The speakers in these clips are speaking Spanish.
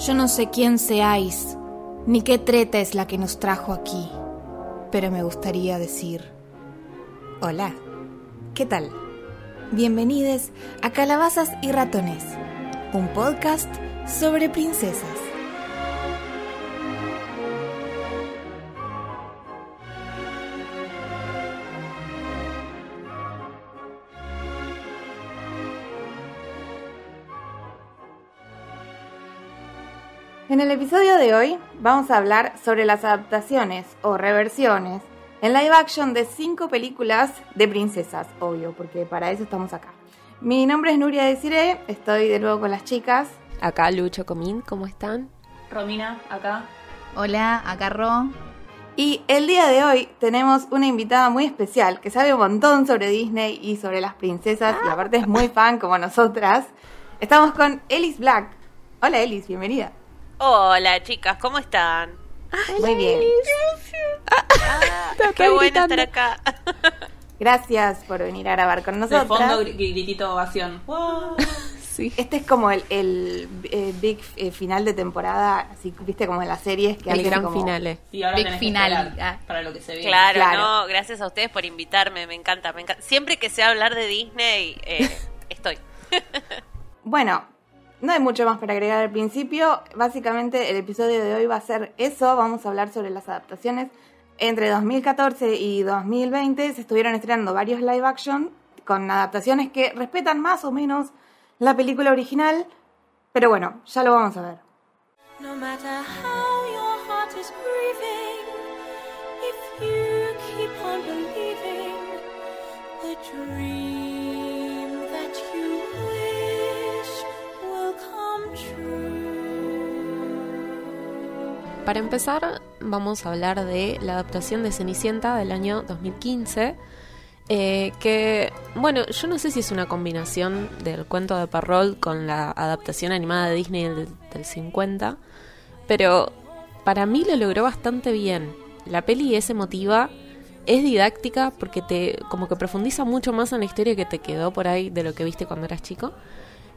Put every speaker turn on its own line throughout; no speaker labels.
Yo no sé quién seáis, ni qué treta es la que nos trajo aquí, pero me gustaría decir, hola, ¿qué tal? Bienvenidos a Calabazas y Ratones, un podcast sobre princesas. En el episodio de hoy vamos a hablar sobre las adaptaciones o reversiones en live action de cinco películas de princesas, obvio, porque para eso estamos acá. Mi nombre es Nuria Desiré, estoy de nuevo con las chicas.
Acá Lucho Comín, ¿cómo están?
Romina, acá.
Hola, acá Ro.
Y el día de hoy tenemos una invitada muy especial que sabe un montón sobre Disney y sobre las princesas y aparte es muy fan como nosotras. Estamos con Ellis Black. Hola Ellis, bienvenida.
Hola chicas, ¿cómo están?
Muy bien.
Ah, qué bueno estar acá.
Gracias por venir a grabar con
De
nosotras.
fondo, gr- gritito ovación.
Sí.
Este es como el, el, eh, big eh, final de temporada, así viste como en las series que
El gran
como-
finale.
Y ahora
Big
esperar
Ah.
para lo que se viene.
Claro,
Claro.
no, gracias a ustedes por invitarme, me encanta, me encanta. Siempre que sea hablar de Disney, eh, estoy.
Bueno, no hay mucho más para agregar al principio. Básicamente el episodio de hoy va a ser eso. Vamos a hablar sobre las adaptaciones. Entre 2014 y 2020 se estuvieron estrenando varios live action con adaptaciones que respetan más o menos la película original. Pero bueno, ya lo vamos a ver.
No
Para empezar, vamos a hablar de la adaptación de Cenicienta del año 2015. eh, que, bueno, yo no sé si es una combinación del cuento de Perrault con la adaptación animada de Disney del, del 50, pero para mí lo logró bastante bien. La peli es emotiva, es didáctica porque te como que profundiza mucho más en la historia que te quedó por ahí de lo que viste cuando eras chico.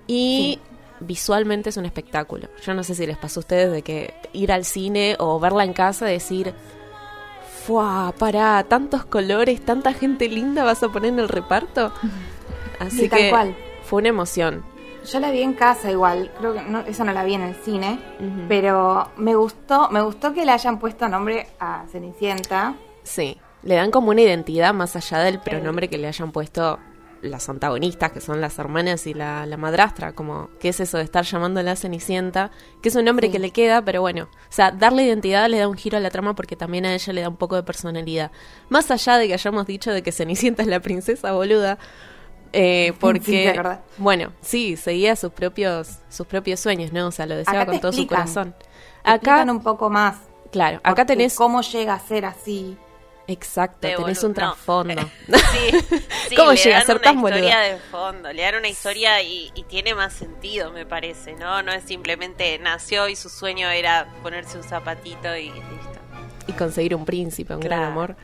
Y visualmente es un espectáculo. Yo no sé si les pasó a ustedes de que ir al cine o verla en casa y decir, ¡Fua! Pará, tantos colores, tanta gente linda vas a poner en el reparto. Así
tal
que
cual.
fue una emoción.
Yo la vi en casa igual, creo que no, eso no la vi en el cine, pero me gustó, me gustó que le hayan puesto nombre a Cenicienta.
Sí, le dan como una identidad más allá del pronombre que le hayan puesto las antagonistas, que son las hermanas y la, la madrastra, como, ¿qué es eso de estar llamándola Cenicienta? Que es un nombre
Sí.
que le queda, pero bueno, o sea, darle identidad le da un giro a la trama porque también a ella le da un poco de personalidad. Más allá de que hayamos dicho de que Cenicienta es la princesa boluda, eh,
Sí,
porque,
verdad.
bueno, sí, seguía sus propios, sus propios sueños, ¿no? O sea, lo deseaba
Acá
con todo su corazón.
Te
Acá,
un poco más.
claro, acá tenés...
cómo llega a ser así.
Exacto,
De
tenés un
no.
trasfondo.
Sí, sí,
¿Cómo
le
llega a
dan
ser
una
tan
historia
boluda?
de fondo, le dan una historia y, y tiene más sentido, me parece, ¿no? No es simplemente nació y su sueño era ponerse un zapatito y listo.
y conseguir un príncipe, un gran amor.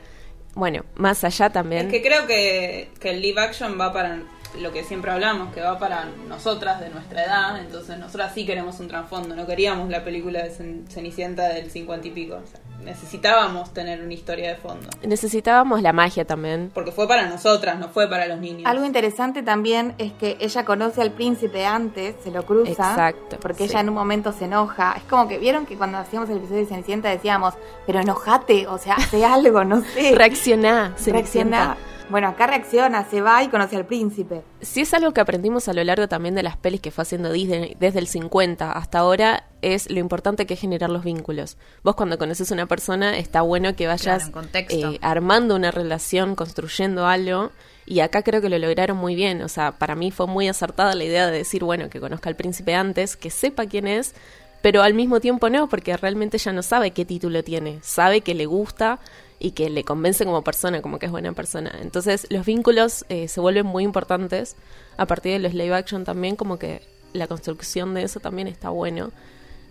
Bueno, más allá también.
Es que creo que, que el live action va para lo que siempre hablamos, que va para nosotras de nuestra edad. Entonces, nosotras sí queremos un trasfondo. No queríamos la película de Cen- Cenicienta del 50 y pico. O sea, necesitábamos tener una historia de fondo.
Necesitábamos la magia también.
Porque fue para nosotras, no fue para los niños.
Algo interesante también es que ella conoce al príncipe antes, se lo cruza.
Exacto,
Porque
sí.
ella en un momento se enoja. Es como que vieron que cuando hacíamos el episodio de Cenicienta decíamos, pero enojate, o sea, hace algo, no sé.
Reaccioná,
Reacciona.
Cenicienta.
Bueno, acá reacciona, se va y conoce al príncipe.
Si es algo que aprendimos a lo largo también de las pelis que fue haciendo Disney desde el 50 hasta ahora, es lo importante que es generar los vínculos. Vos cuando conoces a una persona, está bueno que vayas
Claro, en contexto.
eh, armando una relación, construyendo algo. Y acá creo que lo lograron muy bien. O sea, para mí fue muy acertada la idea de decir, bueno, que conozca al príncipe antes, que sepa quién es, pero al mismo tiempo no, porque realmente ella no sabe qué título tiene. Sabe que le gusta y que le convence como persona, como que es buena persona. Entonces los vínculos eh, se vuelven muy importantes a partir de los live action también, como que la construcción de eso también está bueno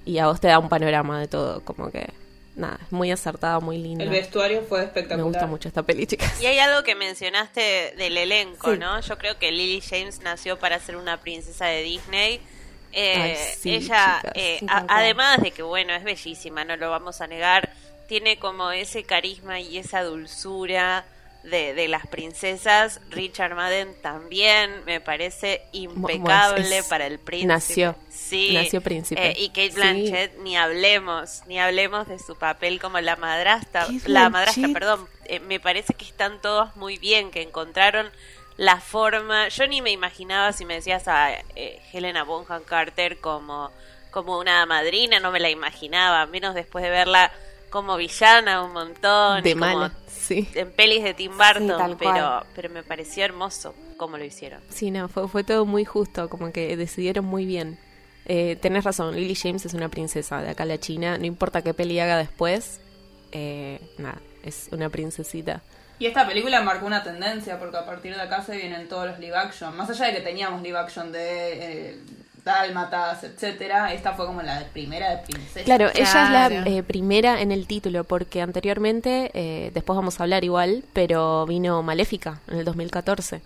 y a vos te da un panorama de todo, como que nada, es muy acertada, muy linda.
El vestuario fue
Me
espectacular.
gusta mucho esta peli, chicas.
Y hay algo que mencionaste del elenco,
Sí.
¿no? Yo creo que Lily James nació para ser una princesa de Disney. Eh,
Ay, sí,
ella,
chicas.
eh, a- además de que, bueno, es bellísima, no lo vamos a negar, tiene como ese carisma y esa dulzura de, de las princesas. Richard Madden también me parece impecable
es-
para el príncipe.
nació,
sí,
nació príncipe.
Eh, y Kate
Sí.
Blanchett, ni hablemos, ni hablemos de su papel como la madrastra.
Kate
La madrastra, perdón. Eh, me parece que están todos muy bien, que encontraron la forma. Yo ni me imaginaba si me decías a eh, Helena Bonham Carter como, como una madrina, no me la imaginaba, menos después de verla como villana un montón.
De
como
mala, sí.
En pelis de Tim Burton, pero, pero me pareció hermoso cómo lo hicieron.
Sí, no, fue, fue todo muy justo, como que decidieron muy bien. Eh, tenés razón, Lily James es una princesa de acá a la China, no importa qué peli haga después, eh, nada, es una princesita.
Y esta película marcó una tendencia porque a partir de acá se vienen todos los live action. Más allá de que teníamos live action de eh, Dálmatas, etcétera, esta fue como la primera de princesa.
Claro, ella es la eh, primera en el título, porque anteriormente, eh, después vamos a hablar igual, pero vino Maléfica en el 2014.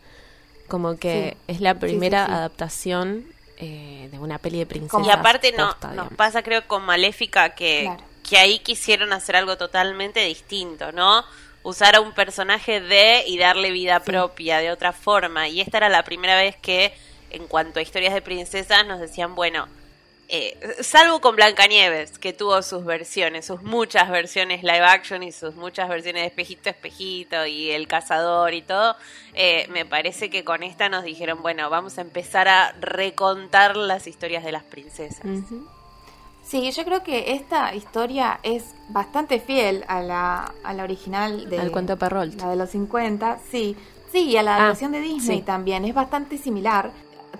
Como que
Sí.
es la primera
sí, sí.
adaptación eh, de una peli de princesas.
Y aparte no,
posta,
nos
digamos.
pasa creo con Maléfica que,
Claro.
que ahí quisieron hacer algo totalmente distinto, ¿no? Usar a un personaje de y darle vida propia de otra forma. Y esta era la primera vez que, en cuanto a historias de princesas, nos decían, bueno, eh, salvo con Blancanieves, que tuvo sus versiones, sus muchas versiones live action y sus muchas versiones de espejito a espejito y el cazador y todo, eh, me parece que con esta nos dijeron, bueno, vamos a empezar a recontar las historias de las princesas.
Sí, yo creo que esta historia es bastante fiel a la, a la original de...
Al cuento de Perrault.
La de los 50, sí. Sí, y a la
Ah,
adaptación de Disney
sí.
también. Es bastante similar.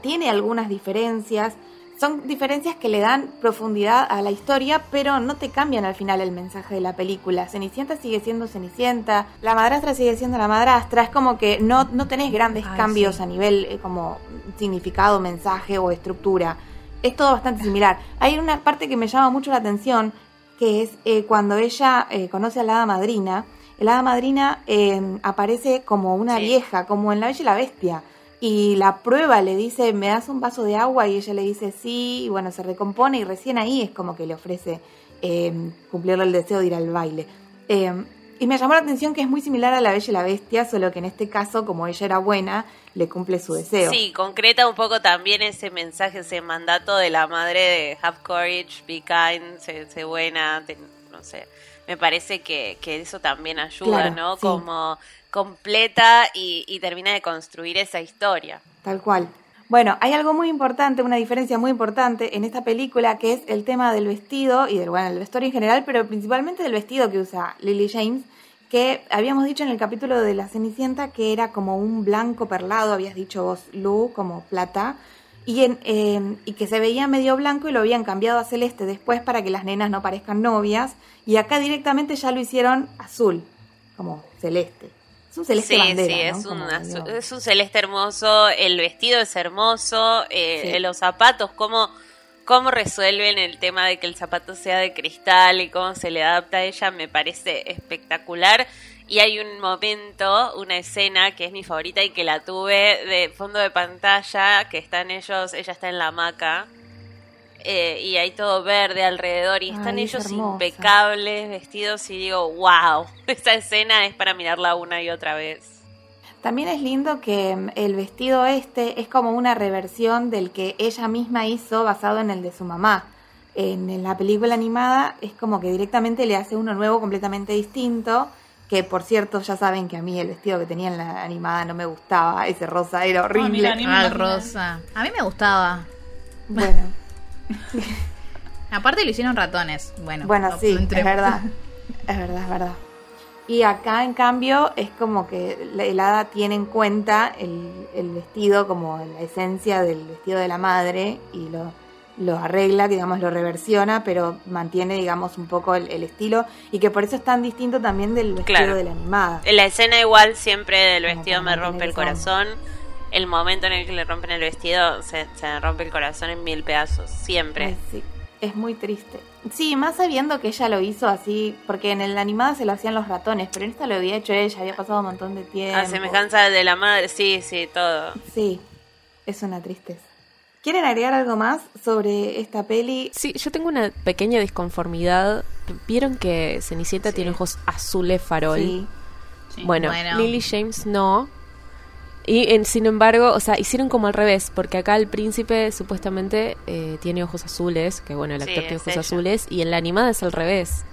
Tiene algunas diferencias. Son diferencias que le dan profundidad a la historia, pero no te cambian al final el mensaje de la película. Cenicienta sigue siendo Cenicienta, la madrastra sigue siendo la madrastra. Es como que no, no tenés grandes
Ay,
cambios
sí.
a nivel eh, como significado, mensaje o estructura. Es todo bastante similar. Hay una parte que me llama mucho la atención, que es eh, cuando ella eh, conoce a la hada madrina. La hada madrina eh, aparece como una
Sí.
vieja, como en La Bella y la Bestia. Y la prueba le dice, ¿me das un vaso de agua? Y ella le dice sí, y bueno, se recompone y recién ahí es como que le ofrece eh, cumplirle el deseo de ir al baile. Eh, y me llamó la atención que es muy similar a La Bella y la Bestia, solo que en este caso, como ella era buena, le cumple su deseo.
Sí, concreta un poco también ese mensaje, ese mandato de la madre de have courage, be kind, sé, sé buena, te- no sé. Me parece que, que eso también ayuda,
Claro,
¿no?
sí.
Como completa y, y termina de construir esa historia.
Tal cual. Bueno, hay algo muy importante, una diferencia muy importante en esta película que es el tema del vestido y del bueno, el vestuario en general, pero principalmente del vestido que usa Lily James, que habíamos dicho en el capítulo de la Cenicienta que era como un blanco perlado, habías dicho vos, Lu, como plata, y, en, eh, y que se veía medio blanco y lo habían cambiado a celeste después para que las nenas no parezcan novias, y acá directamente ya lo hicieron azul, como celeste. Es un celeste
sí,
bandera,
sí,
¿no?
es, un
Como
azu-
medio-
es un celeste hermoso, el vestido es hermoso, eh,
Sí.
los zapatos, cómo, cómo resuelven el tema de que el zapato sea de cristal y cómo se le adapta a ella, me parece espectacular. Y hay un momento, una escena que es mi favorita y que la tuve de fondo de pantalla, que están ellos, ella está en la hamaca. eh, y hay todo verde alrededor y están
Ay,
ellos impecables, vestidos y digo, wow, esta escena es para mirarla una y otra vez.
También es lindo que mm, el vestido este es como una reversión del que ella misma hizo basado en el de su mamá. En, la película animada es como que directamente le hace uno nuevo completamente distinto, que por cierto ya saben que a mí el vestido que tenía en la animada no me gustaba, ese rosa era horrible.
mira, me
Al
imagino.
rosa. A mí me gustaba.
Bueno,
Aparte lo hicieron ratones. Bueno,
bueno
no-
sí, es verdad, es verdad, es verdad. Y acá, en cambio, es como que la el hada tiene en cuenta el, el vestido como la esencia del vestido de la madre y lo, lo arregla, digamos, lo reversiona, pero mantiene, digamos, un poco el, el estilo y que por eso es tan distinto también del vestido
Claro.
de la animada.
La escena igual siempre del
Como
vestido me rompe el corazón. El momento en el que le rompen el vestido se, se rompe el corazón en mil pedazos, siempre.
Sí, es muy triste. Sí, más sabiendo que ella lo hizo así, porque en el animada se lo hacían los ratones, pero en esta lo había hecho ella, había pasado un montón de tiempo.
A semejanza de la madre, sí, sí, todo.
Sí, es una tristeza. ¿Quieren agregar algo más sobre esta peli?
Sí, yo tengo una pequeña disconformidad. Vieron que Cenicienta tiene ojos azules farol.
Sí.
Sí.
Bueno,
Bueno.
Lily James no. Y en, sin embargo, o sea, hicieron como al revés, porque acá el príncipe supuestamente eh, tiene ojos azules, que bueno, el
Sí,
actor tiene ojos
ella.
azules, y en la animada es al revés.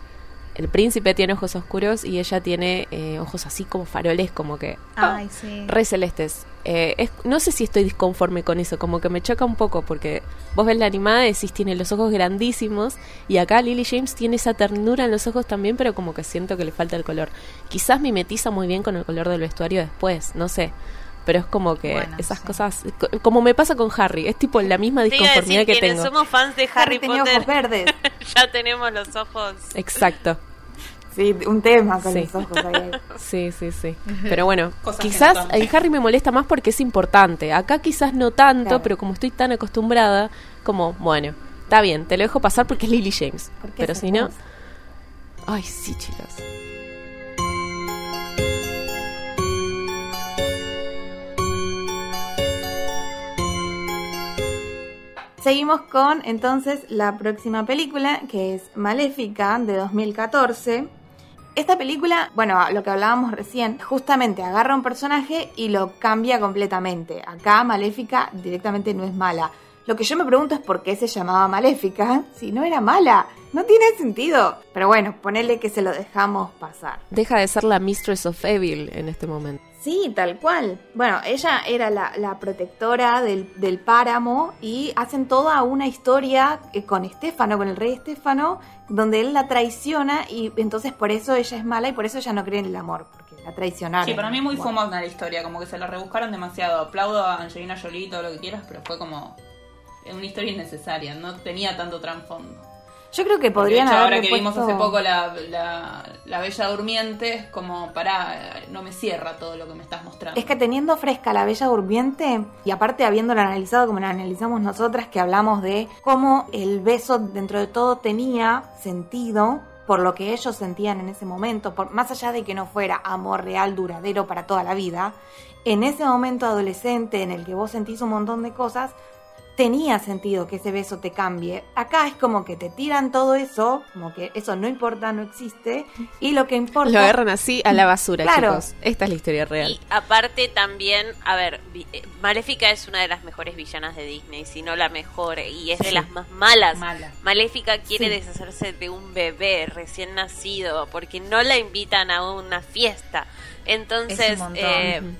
El príncipe tiene ojos oscuros y ella tiene eh, ojos así como faroles, como que
Ay, sí.
re celestes. Eh, es- no sé si estoy disconforme con eso, como que me choca un poco, porque vos ves la animada y decís tiene los ojos grandísimos, y acá Lily James tiene esa ternura en los ojos también, pero como que siento que le falta el color. Quizás mimetiza muy bien con el color del vestuario después, no sé. Pero es como que
Bueno,
esas
sí.
cosas, co- como me pasa con Harry, es tipo la misma disconformidad
decir,
que tengo.
somos fans de Harry,
Harry tenía
Potter,
ojos verdes.
ya tenemos los ojos.
Exacto.
Sí, un tema con
Sí.
los ojos ahí.
Sí, sí, sí. Pero bueno,
Cosas
quizás en Harry me molesta más porque es importante. Acá quizás no tanto,
Claro.
pero como estoy tan acostumbrada, como, bueno, está bien, te lo dejo pasar porque es Lily James. Pero si no... Ay, sí, chicas.
Seguimos con entonces la próxima película, que es Maléfica, de 2014. Esta película, bueno, lo que hablábamos recién, justamente agarra un personaje y lo cambia completamente. Acá Maléfica directamente no es mala. Lo que yo me pregunto es por qué se llamaba Maléfica si no era mala. No tiene sentido. Pero bueno, ponele que se lo dejamos pasar.
Deja de ser la Mistress of Evil en este momento.
Sí, tal cual. Bueno, ella era la, la protectora del, del páramo y hacen toda una historia eh, con Estefano, con el rey Estefano, donde él la traiciona y entonces por eso ella es mala y por eso ella no cree en el amor, porque la traicionaron.
Sí, para mí muy
Bueno.
la historia, como que se la rebuscaron demasiado. Aplaudo a Angelina Jolie y todo lo que quieras, pero fue como una historia innecesaria, no tenía tanto trasfondo.
Yo creo que podrían
de hecho, ahora que vimos hace poco la, la, la Bella Durmiente, es como, pará, no me cierra todo lo que me estás mostrando.
Es que teniendo fresca la Bella Durmiente, y aparte habiéndola analizado como la analizamos nosotras, que hablamos de cómo el beso dentro de todo tenía sentido por lo que ellos sentían en ese momento, por, más allá de que no fuera amor real, duradero para toda la vida, en ese momento adolescente en el que vos sentís un montón de cosas, tenía sentido que ese beso te cambie. Acá es como que te tiran todo eso, como que eso no importa, no existe, y lo que importa...
Lo agarran así a la basura,
Claro.
chicos. Esta es la historia real.
Y aparte también, a ver, eh, Maléfica es una de las mejores villanas de Disney, si no la mejor, y es de
Sí.
las más malas.
Mala.
Maléfica quiere
Sí.
deshacerse de un bebé recién nacido porque no la invitan a una fiesta. Entonces,
Es un montón.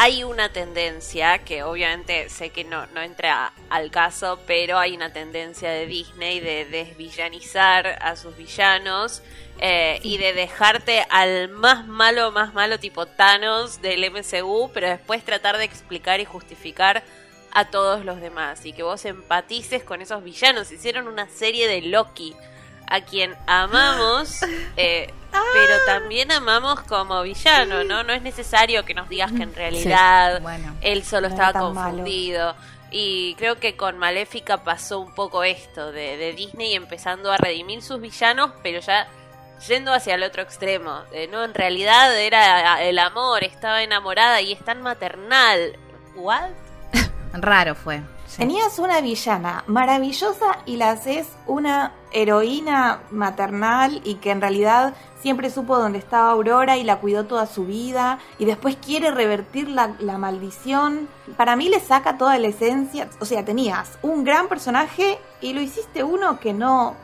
Hay una tendencia que obviamente sé que no, no entra al caso, pero hay una tendencia de Disney de desvillanizar a sus villanos eh, y de dejarte al más malo, más malo tipo Thanos del MCU, pero después tratar de explicar y justificar a todos los demás y que vos empatices con esos villanos. Hicieron una serie de Loki a quien amamos, eh, pero también amamos como villano, ¿no? No es necesario que nos digas que en realidad
Bueno.
él solo
No
estaba
malo.
confundido. Y creo que con Maléfica pasó un poco esto de, de Disney empezando a redimir sus villanos, pero ya yendo hacia el otro extremo. De, no, en realidad era el amor, estaba enamorada y es tan maternal. ¿What?
Raro fue.
Tenías una villana maravillosa y la haces una heroína maternal y que en realidad siempre supo dónde estaba Aurora y la cuidó toda su vida y después quiere revertir la, maldición. Para mí le saca toda la esencia. O sea, tenías un gran personaje y lo hiciste uno que no...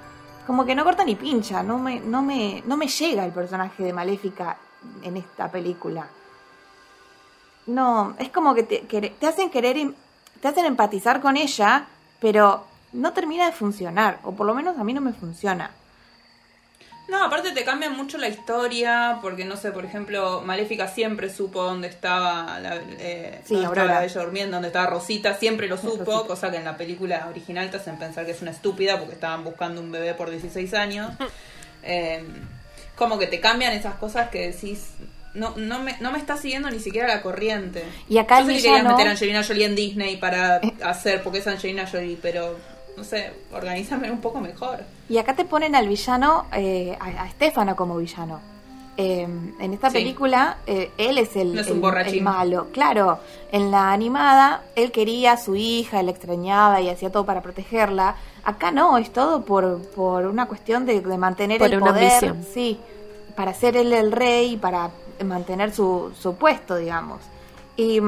Como que no corta ni pincha. No me, no me, no me llega el personaje de Maléfica en esta película. No, es como que te, hacen querer, te hacen empatizar con ella, pero no termina de funcionar, o por lo menos a mí no me funciona.
No, aparte te cambia mucho la historia, porque no sé, por ejemplo, Maléfica siempre supo dónde estaba la, eh,
Sí,
dónde estaba la Bella Durmiendo, dónde estaba Rosita, siempre lo supo,
Rosita.
cosa que en la película original te hacen pensar que es una estúpida porque estaban buscando un bebé por 16 años. Eh, como que te cambian esas cosas que decís, no, no, me, no me está siguiendo ni siquiera la corriente.
Y acá
no sé si querías
villano-
meter a Angelina Jolie en Disney para hacer, porque es Angelina Jolie, pero no sé, organízame un poco mejor.
Y acá te ponen al villano, eh, a, a Estefano como villano. Eh, en esta
Sí.
película, eh, él es el,
No es un
el- malo. Claro, en la animada, él quería a su hija, la extrañaba y hacía todo para protegerla. Acá no, es todo por, por una cuestión de, de mantener
Por
el
una
poder.
ambición.
Sí, para ser él el rey y para mantener su, su puesto, digamos. Y,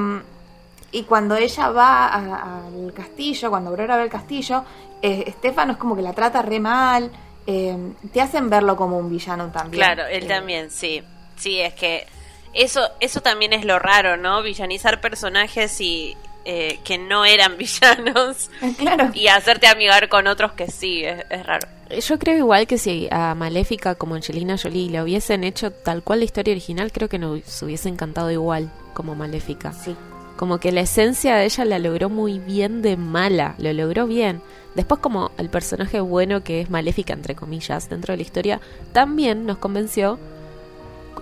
y cuando ella va al castillo, cuando Aurora va al castillo, eh, Estefano es como que la trata re mal. eh, te hacen verlo como un villano también.
Claro, él
Eh,
también, sí. Sí, es que eso eso también es lo raro, ¿no? Villanizar personajes y eh, que no eran villanos
Claro.
y hacerte amigar con otros que sí, es, es raro.
Yo creo igual que si a Maléfica como Angelina Jolie le hubiesen hecho tal cual la historia original, creo que nos hubiese encantado igual como Maléfica.
Sí.
Como que la esencia de ella la logró muy bien de mala, lo logró bien. Después como el personaje bueno que es Maléfica, entre comillas, dentro de la historia, también nos convenció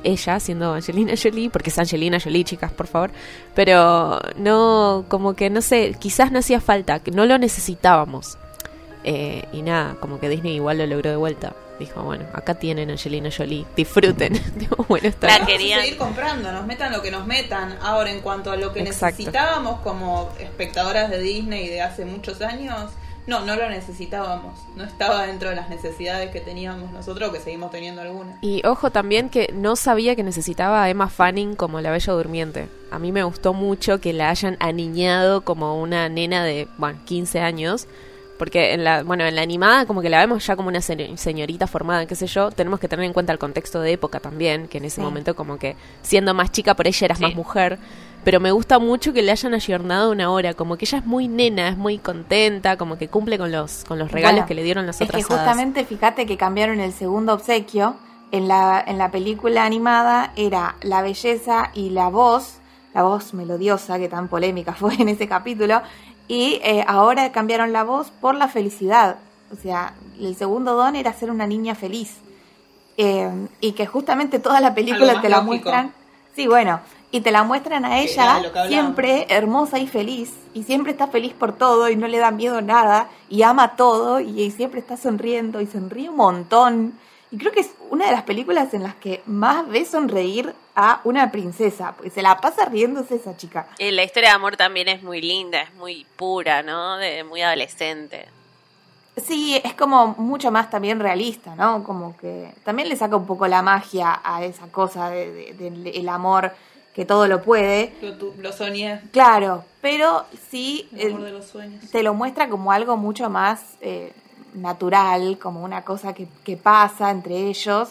ella siendo Angelina Jolie, porque es Angelina Jolie, chicas, por favor, pero no, como que no sé, quizás no hacía falta, que no lo necesitábamos. Eh, y nada, como que Disney igual lo logró de vuelta. Dijo, bueno, acá tienen Angelina Jolie, disfruten. Digo, bueno, está
La
bien.
Vamos a
querían.
seguir comprando, nos metan lo que nos metan. Ahora, en cuanto a lo que
Exacto.
necesitábamos como espectadoras de Disney de hace muchos años, no, no lo necesitábamos. No estaba dentro de las necesidades que teníamos nosotros, que seguimos teniendo algunas.
Y ojo también que no sabía que necesitaba a Emma Fanning como la Bella Durmiente. A mí me gustó mucho que la hayan aniñado como una nena de, bueno, 15 años. Porque en la, bueno, en la animada como que la vemos ya como una se- señorita formada, qué sé yo. Tenemos que tener en cuenta el contexto de época también, que en ese
Sí.
momento como que siendo más chica por ella eras
Sí.
más mujer. Pero me gusta mucho que le hayan ayornado una hora, como que ella es muy nena, es muy contenta, como que cumple con los, con los regalos
Bueno,
que le dieron las
Es
otras
que
hadas.
justamente fíjate que cambiaron el segundo obsequio. En la, en la película animada era la belleza y la voz, la voz melodiosa que tan polémica fue en ese capítulo. Y eh, ahora cambiaron la voz por la felicidad. O sea, el segundo don era ser una niña feliz. Eh, y que justamente toda la película te la
lógico.
muestran. Sí, bueno. Y te la muestran a ella siempre hermosa y feliz. Y siempre está feliz por todo y no le da miedo nada. Y ama todo y, y siempre está sonriendo y sonríe un montón. Y creo que es una de las películas en las que más ves sonreír a una princesa. Porque se la pasa riéndose esa chica.
Y la historia de amor también es muy linda, es muy pura, ¿no? De, muy adolescente.
Sí, es como mucho más también realista, ¿no? Como que también le saca un poco la magia a esa cosa de- de- del el amor que todo lo puede.
Lo, tu- lo soñé.
Claro, pero sí
El amor
eh,
de los sueños.
te lo muestra como algo mucho más eh, natural, como una cosa que, que pasa entre ellos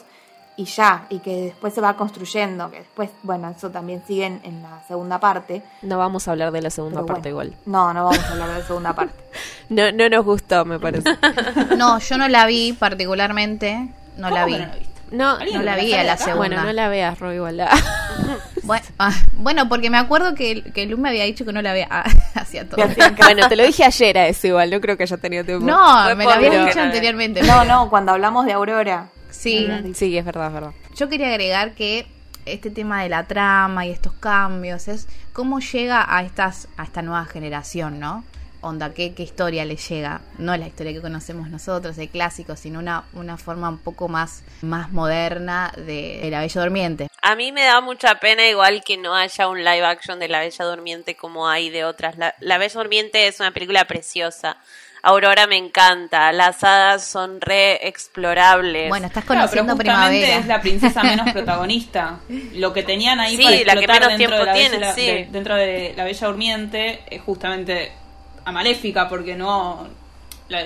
y ya, y que después se va construyendo, que después, bueno, eso también sigue en, en la segunda parte.
No vamos a hablar de la segunda
pero
parte
bueno.
igual.
No, no vamos a hablar de la segunda parte.
No, no nos gustó, me parece.
No, yo no la vi particularmente. No la
¿Cómo
vi.
que no la viste?
No,
¿Alguien
no la vi a la segunda.
bueno, no la veas, Rob, igual. la-
Bueno, ah, bueno, porque me acuerdo que, que Lu me había dicho que no la veía ah, hacia todo.
Bueno, te lo dije ayer a eso igual, no creo que haya tenido tiempo.
No, me lo habías dicho anteriormente.
No, no, cuando hablamos de Aurora.
Sí,
Sí, es verdad, es verdad.
yo quería agregar que este tema de la trama y estos cambios es cómo llega a estas a esta nueva generación, ¿no? Onda, ¿qué, qué historia le llega? No la historia que conocemos nosotros, de clásico, sino una, una forma un poco más, más moderna de, de La Bella Durmiente.
A mí me da mucha pena igual que no haya un live action de La Bella Durmiente como hay de otras. La, La Bella Durmiente es una película preciosa. Aurora me encanta. Las hadas son re explorables.
Bueno, estás
Claro, pero
conociendo
justamente
Primavera.
es la princesa menos protagonista. Lo que tenían ahí
Sí,
para
la que
explotar
menos
dentro
tiempo
de la
tiene,
Bella,
sí.
de- dentro de la Bella Durmiente es justamente a Maléfica, porque no la-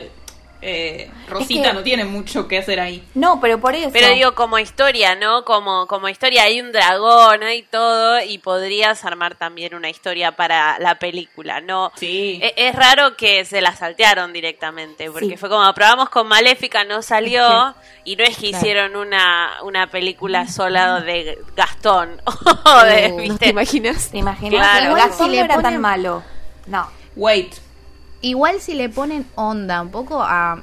eh, Rosita
que-
no tiene mucho que hacer ahí.
No, pero por eso.
Pero digo, como historia, ¿no? Como, como historia, hay un dragón, hay todo, y podrías armar también una historia para la película, ¿no?
Sí.
E- Es raro que se la saltearon directamente, porque
Sí.
fue como probamos con Maléfica, no salió, y no es que
Claro.
hicieron una, una película sola de Gastón, o de,
Uh,
¿No
¿viste?
te imaginas?
¿Te imaginas?
Claro.
Gastón
le
no era
ponen-
tan malo. No.
Wait.
Igual si le ponen onda un poco a,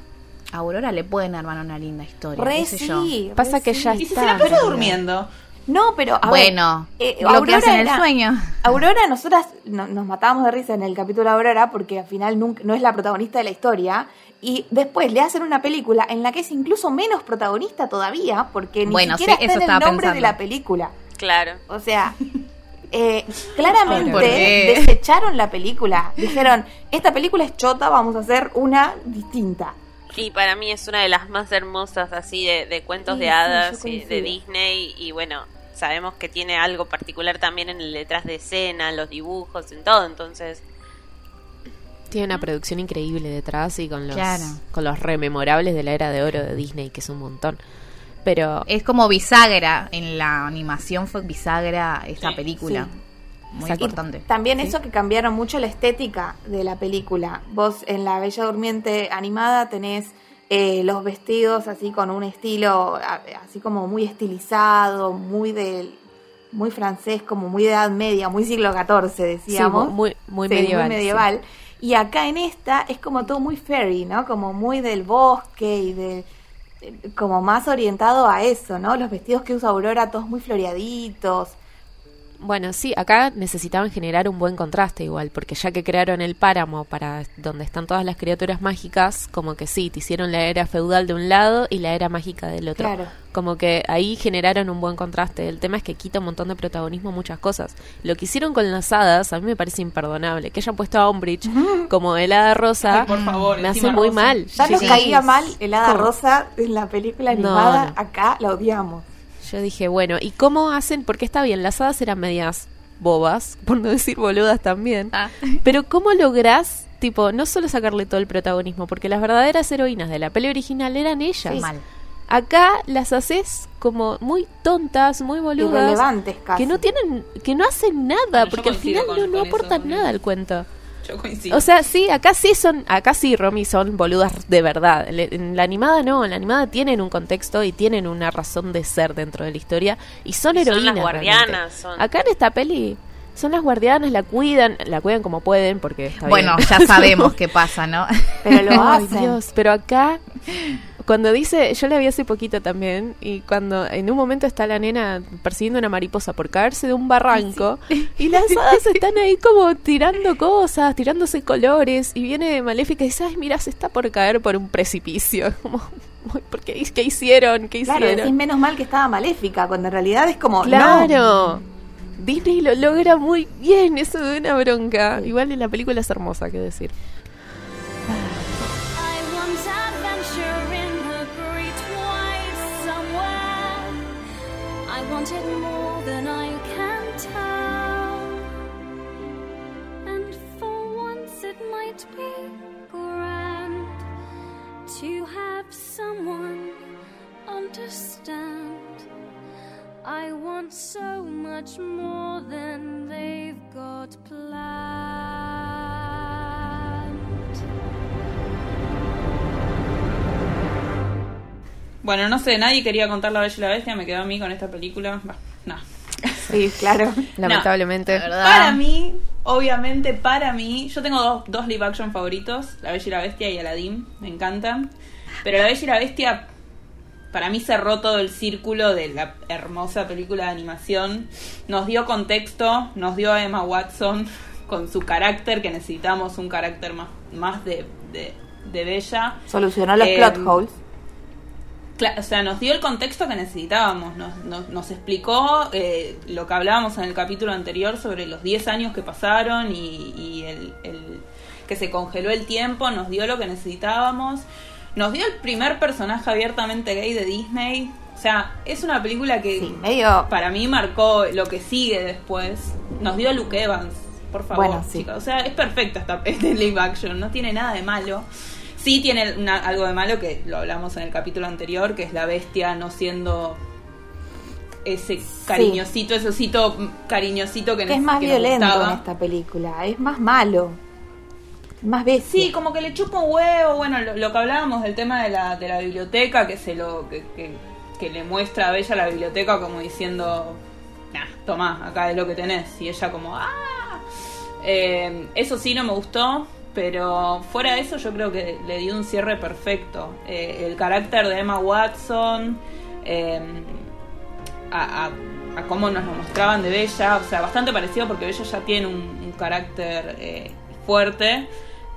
Aurora le pueden armar una linda historia.
Re
qué sé yo.
sí. re
Pasa que
sí.
ya
Y si
está.
se la pasa durmiendo.
No, pero a ver,
bueno,
eh,
lo que
Aurora
hacen en el
era-
sueño.
Aurora, nosotras no- nos matábamos de risa en el capítulo de Aurora porque al final nunca, no es la protagonista de la historia. Y después le hacen una película en la que es incluso menos protagonista todavía porque ni
Bueno,
siquiera
sí,
está
eso
en el nombre de la película.
Claro.
O sea, eh, claramente desecharon la película. Dijeron, esta película es chota, vamos a hacer una distinta.
Y para mí es una de las más hermosas así de, de cuentos
Sí,
de hadas y de. Disney y bueno, sabemos que tiene algo particular también en el detrás de escena, en los dibujos, en todo, entonces
Tiene una producción increíble detrás y con los,
Claro.
con los rememorables de la era de oro de Disney, que es un montón. Pero
Es como bisagra. En la animación fue bisagra esta
Sí,
película.
sí.
Muy
Exacto.
importante.
También eso que cambiaron mucho la estética de la película. Vos en La Bella Durmiente animada tenés eh, los vestidos así con un estilo así como muy estilizado, muy del muy francés, como muy de edad media, muy siglo XIV
sí,
decíamos.
muy, muy
Sí,
medieval. sí.
medieval. Y acá en esta es como todo muy fairy, ¿no? Como muy del bosque y de como más orientado a eso, ¿no? Los vestidos que usa Aurora todos muy floreaditos.
Bueno, sí, acá necesitaban generar un buen contraste igual, porque ya que crearon el páramo para donde están todas las criaturas mágicas, como que sí, te hicieron la era feudal de un lado y la era mágica del otro.
Claro.
Como que ahí generaron un buen contraste. El tema es que quita un montón de protagonismo muchas cosas. Lo que hicieron con las hadas a mí me parece imperdonable. Que hayan puesto a Umbridge como el hada rosa
Ay, por favor,
me hace muy
rosa.
mal.
Ya nos
Sí.
caía mal el hada
¿Cómo?
rosa en la película animada,
no.
acá la odiamos.
Yo dije, bueno, ¿y cómo hacen? Porque está bien, las hadas eran medias bobas, por no decir boludas también.
Ah.
Pero ¿cómo lográs, tipo, no solo sacarle todo el protagonismo? Porque las verdaderas heroínas de la peli original eran ellas.
Mal.
Acá las haces como muy tontas, muy boludas.
Irrelevantes casi.
Que no tienen, que no hacen nada,
Bueno,
porque al final
con-
no, no
con eso,
aportan nada al cuento.
Yo coincido.
O sea, sí, acá sí son, acá sí, Romy, son boludas de verdad. Le- En la animada no, en la animada tienen un contexto y tienen una razón de ser dentro de la historia y son
Y son
heroínas.
las guardianas, son-
Acá en esta peli son las guardianas, la cuidan, la cuidan como pueden porque está
Bueno,
bien.
ya sabemos qué pasa, ¿no?
Pero lo
Ay,
hacen.
Dios, pero acá cuando dice, yo la vi hace poquito también, y cuando en un momento está la nena persiguiendo una mariposa por caerse de un barranco, y las hadas están ahí como tirando cosas, tirándose colores, y viene Maléfica y dice, ay, mira, se está por caer por un precipicio. Como, "Uy, ¿por qué, qué hicieron? ¿Qué
Claro, decís
hicieron?
menos mal que estaba maléfica, cuando en realidad es como. no.
Claro. Disney lo logra muy bien, eso de una bronca. Igual en la película es hermosa, que decir.
Someone understand. I want so much more than they've got planned.
Bueno, no sé, nadie quería contar La Bella y la Bestia, me quedó a mí con esta película. Bah, no.
Sí, claro.
Lamentablemente.
Para mí, obviamente para mí, yo tengo dos, dos live action favoritos, La Bella y la Bestia y Aladdin, me encantan. Pero La Bella y la Bestia, para mí cerró todo el círculo de la hermosa película de animación. Nos dio contexto, nos dio a Emma Watson con su carácter, que necesitamos un carácter más, más de, de, de Bella.
Solucionó los
Eh,
plot holes.
O sea, nos dio el contexto que necesitábamos, nos, nos, nos explicó eh, lo que hablábamos en el capítulo anterior sobre los 10 años que pasaron y, y el, el- que se congeló el tiempo, nos dio lo que necesitábamos, nos dio el primer personaje abiertamente gay de Disney, o sea, es una película que
Sí, medio.
para mí marcó lo que sigue después, nos dio a Luke Evans, por favor,
Bueno, sí.
chicos. o sea, es perfecta esta este live action, no tiene nada de malo. Sí tiene una- algo de malo que lo hablamos en el capítulo anterior, que es la bestia no siendo ese cariñosito, ese osito cariñosito que,
Que es
nos-
más
que nos
violento en esta película. Es más malo. Más bestia.
Sí, como que le chupa huevo, bueno, lo, lo que hablábamos del tema de la, de la biblioteca, que se lo que, que, que le muestra a Bella la biblioteca como diciendo, nah, tomá, acá es lo que tenés, y ella como, ah, Eh, eso sí no me gustó, pero fuera de eso yo creo que le dio un cierre perfecto. Eh, el carácter de Emma Watson, eh, a, a- cómo nos lo mostraban de Bella, o sea, bastante parecido porque Bella ya tiene un, un carácter eh, fuerte,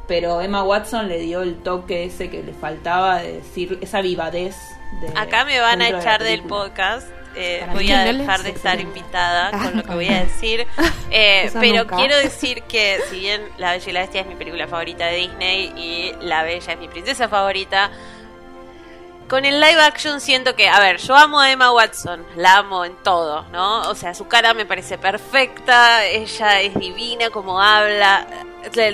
pero Emma Watson le dio el toque ese que le faltaba de decir, esa vivadez. De,
Acá me van a
de
echar del podcast. eh, voy a dejar de estar invitada
Ah,
con lo que voy a decir. Eh, pero
nunca.
quiero decir que, si bien La Bella y la Bestia es mi película favorita de Disney y La Bella es mi princesa favorita, con el live action siento que, a ver, yo amo a Emma Watson, la amo en todo, ¿no? O sea, su cara me parece perfecta, ella es divina como habla,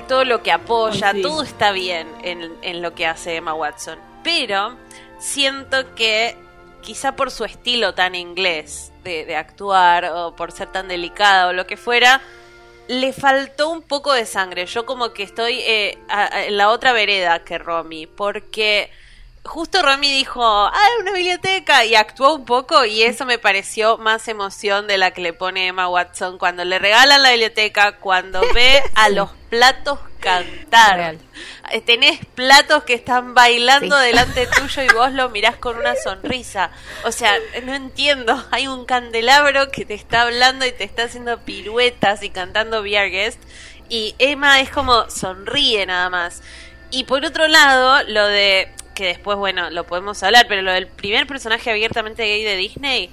todo lo que apoya,
sí.
todo está bien en, en lo que hace Emma Watson. Pero siento que quizá por su estilo tan inglés de, de actuar o por ser tan delicada o lo que fuera, le faltó un poco de sangre. Yo como que estoy eh, a- a- en la otra vereda que Romy, porque justo Romy dijo, ah, una biblioteca, y actuó un poco y eso me pareció más emoción de la que le pone Emma Watson cuando le regalan la biblioteca, cuando ve a los platos cantar.
Real.
Eh, Tenés platos que están bailando
Sí.
delante tuyo y vos lo mirás con una sonrisa. O sea, no entiendo. Hay un candelabro que te está hablando y te está haciendo piruetas y cantando Be Our Guest. Y Emma es como sonríe nada más. Y por otro lado, lo de que después, bueno, lo podemos hablar, pero lo del primer personaje abiertamente gay de Disney,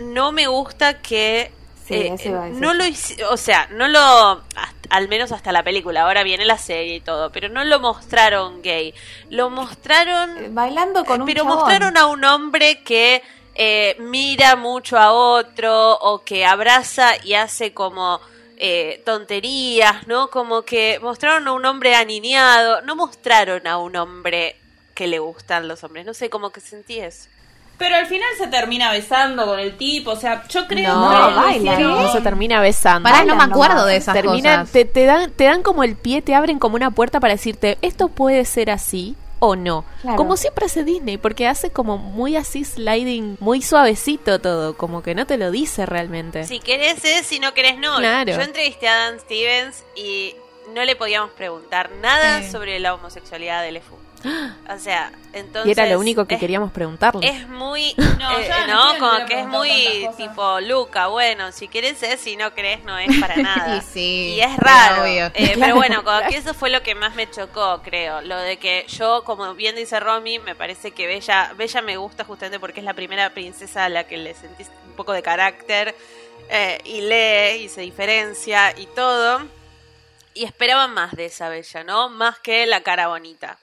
no me gusta que
Sí,
eh,
eso
no lo o sea, no lo hasta- al menos hasta la película, ahora viene la serie y todo, pero no lo mostraron gay. Lo mostraron
Eh, Bailando con un
pero
chabón.
mostraron a un hombre que eh, mira mucho a otro o que abraza y hace como eh, tonterías, ¿no? Como que mostraron a un hombre aniñado, no mostraron a un hombre que le gustan los hombres, no sé, como que sentí eso.
Pero al final se termina besando con el tipo, o sea, yo creo
No,
que
baila,
No se termina besando.
Pará, no me acuerdo
nomás.
de esas
Terminan,
cosas.
te, te dan, te dan como el pie, te abren como una puerta para decirte, esto puede ser así o no.
Claro.
Como siempre hace Disney, porque hace como muy así sliding, muy suavecito todo, como que no te lo dice realmente.
Si querés es, si no querés no.
Claro.
Yo entrevisté a Dan Stevens y no le podíamos preguntar nada
Sí.
sobre la homosexualidad de LeFou. O sea, entonces...
y era lo único que
es-
queríamos preguntarle.
Es muy,
No,
eh, ¿no? Como que es muy tipo Luca, bueno, si querés es, si no querés no es para nada.
Y sí,
Y es raro.
obvio.
Eh, Pero bueno, como que eso fue lo que más me chocó, creo. Lo de que yo, como bien dice Romy, me parece que Bella, Bella me gusta justamente porque es la primera princesa a la que le sentís un poco de carácter eh, y lee y se diferencia y todo. Y esperaba más de esa Bella, ¿no? Más que la cara bonita.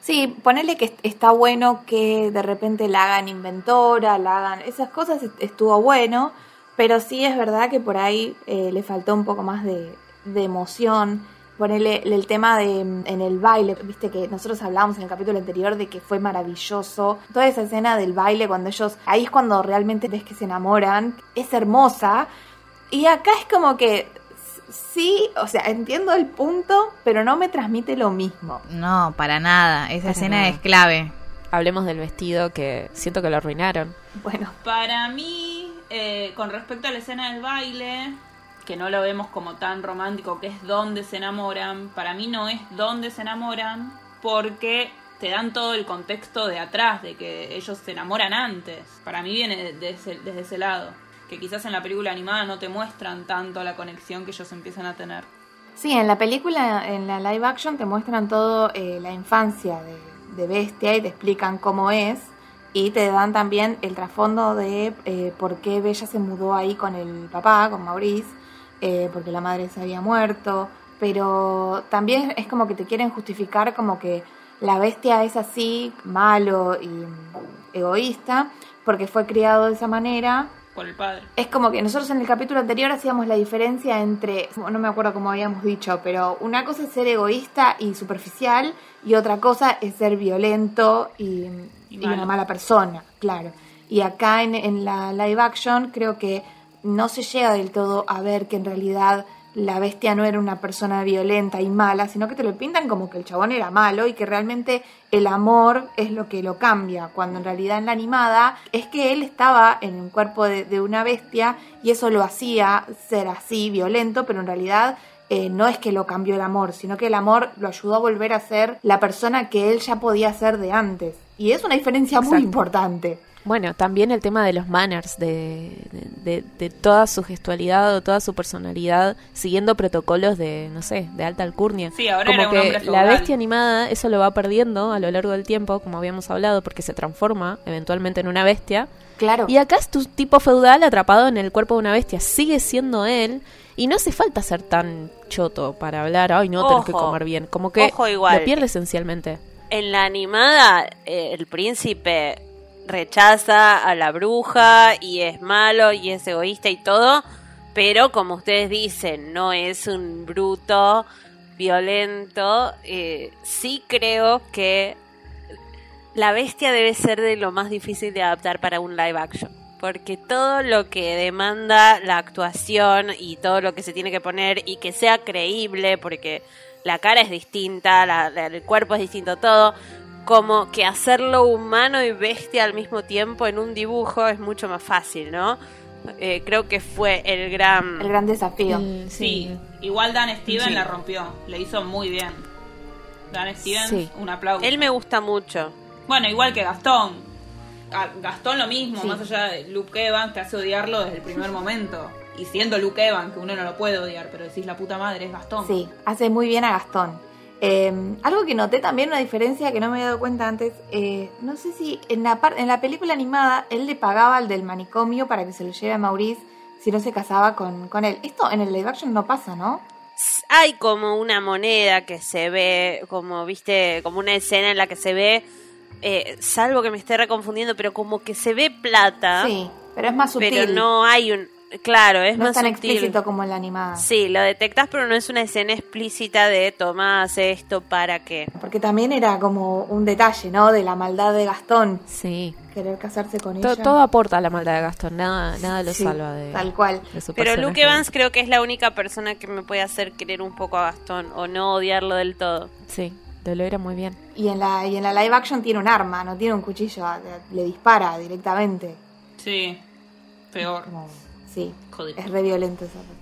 Sí, ponerle que est- está bueno que de repente la hagan inventora, la hagan. Esas cosas est- estuvo bueno, pero sí es verdad que por ahí eh, le faltó un poco más de, de emoción. Ponerle el tema de mm, en el baile, viste que nosotros hablábamos en el capítulo anterior de que fue maravilloso. Toda esa escena del baile, cuando ellos. Ahí es cuando realmente ves que se enamoran. Es hermosa. Y acá es como que. Sí, o sea, entiendo el punto, pero no me transmite lo mismo.
No, para nada. Esa
Para
escena
nada.
es clave.
Hablemos del vestido que siento que lo arruinaron.
Bueno,
Para mí, eh, con respecto a la escena del baile, que no lo vemos como tan romántico, que es donde se enamoran, para mí no es donde se enamoran, porque te dan todo el contexto de atrás, de que ellos se enamoran antes. Para mí viene de- de ese- desde ese lado, que quizás en la película animada no te muestran tanto la conexión que ellos empiezan a tener.
Sí, en la película, en la live action, te muestran todo eh, la infancia de, Bestia y te explican cómo es. Y te dan también el trasfondo de eh, por qué Bella se mudó ahí con el papá, con Maurice, eh, porque la madre se había muerto. Pero también es como que te quieren justificar como que la bestia es así, malo y mm, egoísta, porque fue criado de esa manera
Por el padre.
es como que nosotros en el capítulo anterior hacíamos la diferencia entre, no me acuerdo cómo habíamos dicho, pero una cosa es ser egoísta y superficial y otra cosa es ser violento y, y una mala persona, claro. Y acá en, en la live action creo que no se llega del todo a ver que en realidad la bestia no era una persona violenta y mala, sino que te lo pintan como que el chabón era malo y que realmente el amor es lo que lo cambia, cuando en realidad en la animada es que él estaba en el cuerpo de, de una bestia y eso lo hacía ser así, violento, pero en realidad eh, no es que lo cambió el amor, sino que el amor lo ayudó a volver a ser la persona que él ya podía ser de antes. Y es una diferencia muy importante.
Bueno, también el tema de los manners, de, de, de- toda su gestualidad o toda su personalidad, siguiendo protocolos de, no sé, de alta alcurnia.
Sí, ahora
como
era un
que
hombre
la bestia animada eso lo va perdiendo a lo largo del tiempo, como habíamos hablado, porque se transforma eventualmente en una bestia.
Claro.
Y acá es tu tipo feudal atrapado en el cuerpo de una bestia. Sigue siendo él. Y no hace falta ser tan choto para hablar, ay, no, tenés que comer bien. Como que
Ojo igual.
lo pierde esencialmente.
En la animada, eh, el príncipe rechaza a la bruja y es malo y es egoísta y todo, pero como ustedes dicen, no es un bruto violento. eh, sí creo que la bestia debe ser de lo más difícil de adaptar para un live action. Porque todo lo que demanda la actuación y todo lo que se tiene que poner y que sea creíble, porque la cara es distinta, la- el cuerpo es distinto, todo, como que hacerlo humano y bestia al mismo tiempo en un dibujo es mucho más fácil, ¿no? Eh, creo que fue el gran...
El gran desafío.
El-
Sí, igual Dan Steven
Sí.
la rompió, le hizo muy bien. Dan Steven,
Sí.
un aplauso.
Él me gusta mucho.
Bueno, igual que Gastón. A- Gastón lo mismo,
Sí.
más allá de Luke Evans, te hace odiarlo desde el primer momento. Y siendo Luke Evans, que uno no lo puede odiar, pero decís la puta madre, es Gastón.
Sí, hace muy bien a Gastón. Eh, algo que noté también, una diferencia que no me había dado cuenta antes, eh, no sé si en la, en la película animada él le pagaba al del manicomio para que se lo lleve a Maurice si no se casaba con, con él. Esto en el live action no pasa, ¿no?
Hay como una moneda que se ve, como viste, como una escena en la que se ve, eh, salvo que me esté reconfundiendo, pero como que se ve plata,
Sí, pero es más sutil.
pero no hay un... Claro, es
no
más
es tan
sutil.
explícito como en la animada.
Sí, lo detectas, pero no es una escena explícita de toma, hace esto para qué.
Porque también era como un detalle, ¿no? De la maldad de Gastón,
Sí.
querer casarse con
To-
ella.
todo aporta a la maldad de Gastón, nada, nada lo
Sí,
salva de,
Tal cual.
de su
Pero. Luke Evans creo que es la única persona que me puede hacer querer un poco a Gastón o no odiarlo del todo.
Sí, lo logra muy bien.
Y en la, y en la live action tiene un arma, no tiene un cuchillo, le- le dispara directamente.
Sí, peor.
Como, sí,
Joder.
es re violento esa parte.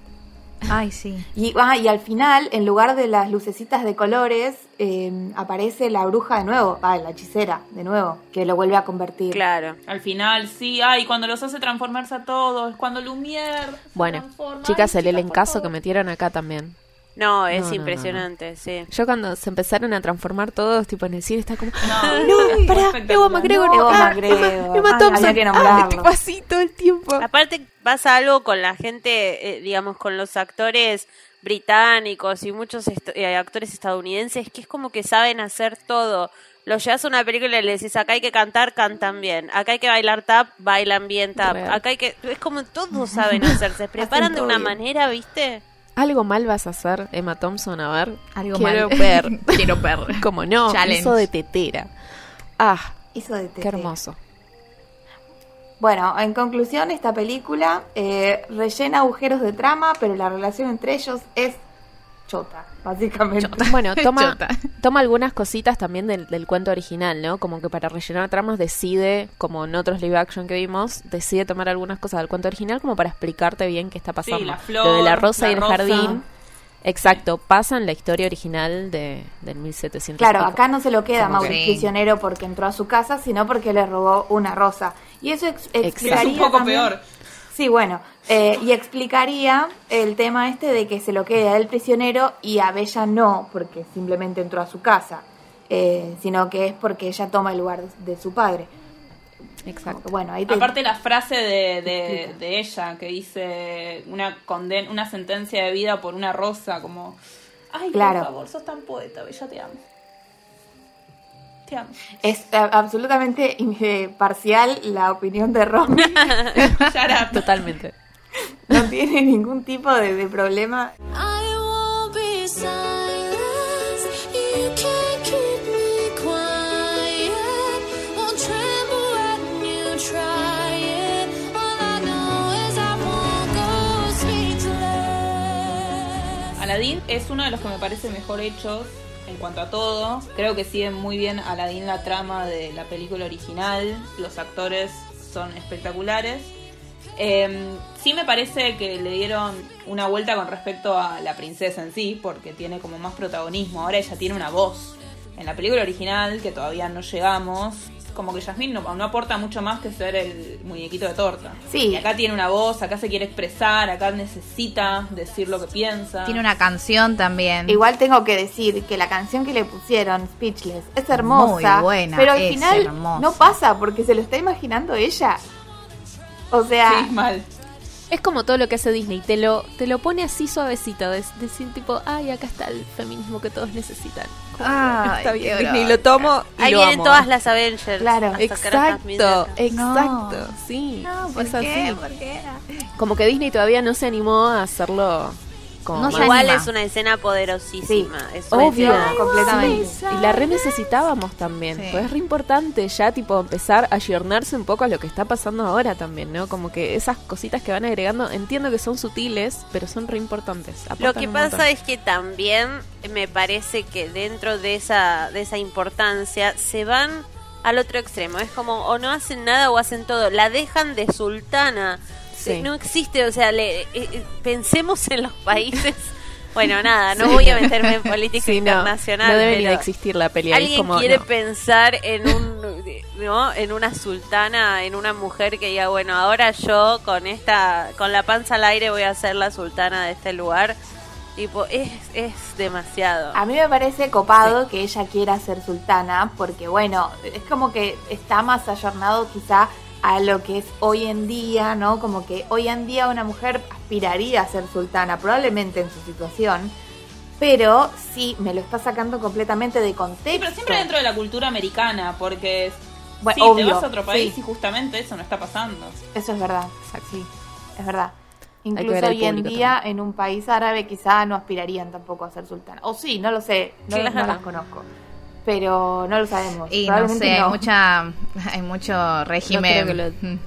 Ay, sí.
Y, ah, y al final, en lugar de las lucecitas de colores, eh, aparece la bruja de nuevo, ah, la hechicera de nuevo, que lo vuelve a convertir.
Claro.
Al final, sí, ay, cuando los hace transformarse a todos, cuando Lumière se
Bueno,
transforma.
chicas,
Ay,
el
chicas,
elencazo que metieron acá también.
No, es
No, no, no,
impresionante, sí.
Yo cuando se empezaron a transformar todos, tipo en el cine, está como...
No,
No,
fue
pará. Ewan McGregor,
No,
ah,
McGregor.
Emma, Thompson,
había que
ah, tipo así todo el tiempo.
Aparte pasa algo con la gente, eh, digamos, con los actores británicos y muchos est- eh, actores estadounidenses que es como que saben hacer todo. Los llevas a una película y le decís, acá hay que cantar, cantan bien. Acá hay que bailar tap, bailan bien tap.
Real.
Acá hay que... Es como todos saben hacer, se preparan de una
bien.
manera, ¿viste?
Algo mal vas a hacer, Emma Thompson, a ver.
Algo
Quiero
mal.
ver.
Quiero ver.
Como no,
Challenge.
hizo de tetera. Ah,
Hizo de
qué
Tete.
hermoso.
Bueno, en conclusión, esta película eh, rellena agujeros de trama, pero la relación entre ellos es chota, básicamente.
Bueno, toma,
Chota.
toma algunas cositas también del, del cuento original, ¿no? Como que para rellenar tramas decide, como en otros live action que vimos, decide tomar algunas cosas del cuento original como para explicarte bien qué está pasando.
la flor,
Lo de la rosa
la
y el
rosa.
jardín. Exacto, pasa en la historia original de, del 1700.
Claro,
pico.
acá no se lo queda Maurice
que-
prisionero porque entró a su casa, sino porque le robó una rosa. Y eso ex-
Es
explicaría
un poco
también-
peor.
Sí, bueno, eh, y explicaría el tema este de que se lo quede a él prisionero y a Bella no, porque simplemente entró a su casa, eh, sino que es porque ella toma el lugar de, de su padre.
Exacto.
Bueno, ahí te-
Aparte la frase de, de ella que dice una conden una sentencia de vida por una rosa, como ay
Claro.
por favor, sos tan poeta, Bella te amo. Te amo.
es eh, absolutamente eh, parcial la opinión de Romy.
Shut up.
Totalmente.
no tiene ningún tipo de, de problema.
Aladdin es uno de los que me parece mejor hechos en cuanto a todo. Creo que sigue muy bien Aladdin la trama de la película original. Los actores son espectaculares. Eh, sí me parece que le dieron una vuelta con respecto a la princesa en sí, porque tiene como más protagonismo. Ahora ella tiene una voz. En la película original, que todavía no llegamos, como que Yasmín no, no aporta mucho más que ser el muñequito de torta.
Sí.
Y acá tiene una voz, acá se quiere expresar, acá necesita decir lo que piensa.
Tiene una canción también.
Igual tengo que decir que la canción que le pusieron, Speechless, es hermosa.
Muy buena,
pero al
es
final
hermosa.
no pasa porque se lo está imaginando ella. O sea,
Sí, mal.
Es como todo lo que hace Disney, te lo, te lo pone así suavecito, de decir tipo, ay, acá está el feminismo que todos necesitan.
Ay,
está bien. Disney, lo tomo y
Ahí
lo
vienen
amo.
todas las Avengers.
Claro.
Exacto, exacto, sí.
No, ¿por
es
qué?
así.
¿Por qué?
Como que Disney todavía no se animó a hacerlo como
No
Igual
anima.
es una escena poderosísima. Es una
Obvio,
escena-
completamente.
Y la re necesitábamos también.
Sí.
Pues es re importante ya, tipo, empezar a ayornarse un poco a lo que está pasando ahora también, ¿no? Como que esas cositas que van agregando, entiendo que son sutiles, pero son re importantes.
Lo que pasa es que también me parece que dentro de esa, de esa importancia se van al otro extremo. Es como o no hacen nada o hacen todo. La dejan de sultana.
Sí.
No existe, o sea, le, eh, eh, pensemos en los países. Bueno, nada, no voy a meterme en política
Sí,
internacional.
no debe ni
pero
de existir la pelea.
Alguien
como,
quiere
no.
pensar en un ¿no? en una sultana, en una mujer que diga, bueno, ahora yo con esta con la panza al aire voy a ser la sultana de este lugar. Tipo, es es demasiado.
a mí me parece copado que ella quiera ser sultana porque, bueno, es como que está más ayornado quizá a lo que es hoy en día, ¿no? Como que hoy en día una mujer aspiraría a ser sultana, probablemente en su situación, pero sí, me lo está sacando completamente de contexto.
Sí, pero siempre dentro de la cultura americana, porque
Bueno,
sí,
obvio,
te vas a otro país
sí.
y justamente eso no está pasando.
Eso es verdad, sí, es verdad. Incluso hoy en día en un país árabe quizá no aspirarían tampoco a ser sultana. O sí, no lo sé, no,
Claro.
no las conozco. Pero no lo sabemos.
Y no sé, hay mucha, hay mucho régimen.
creo que lo-
Mm.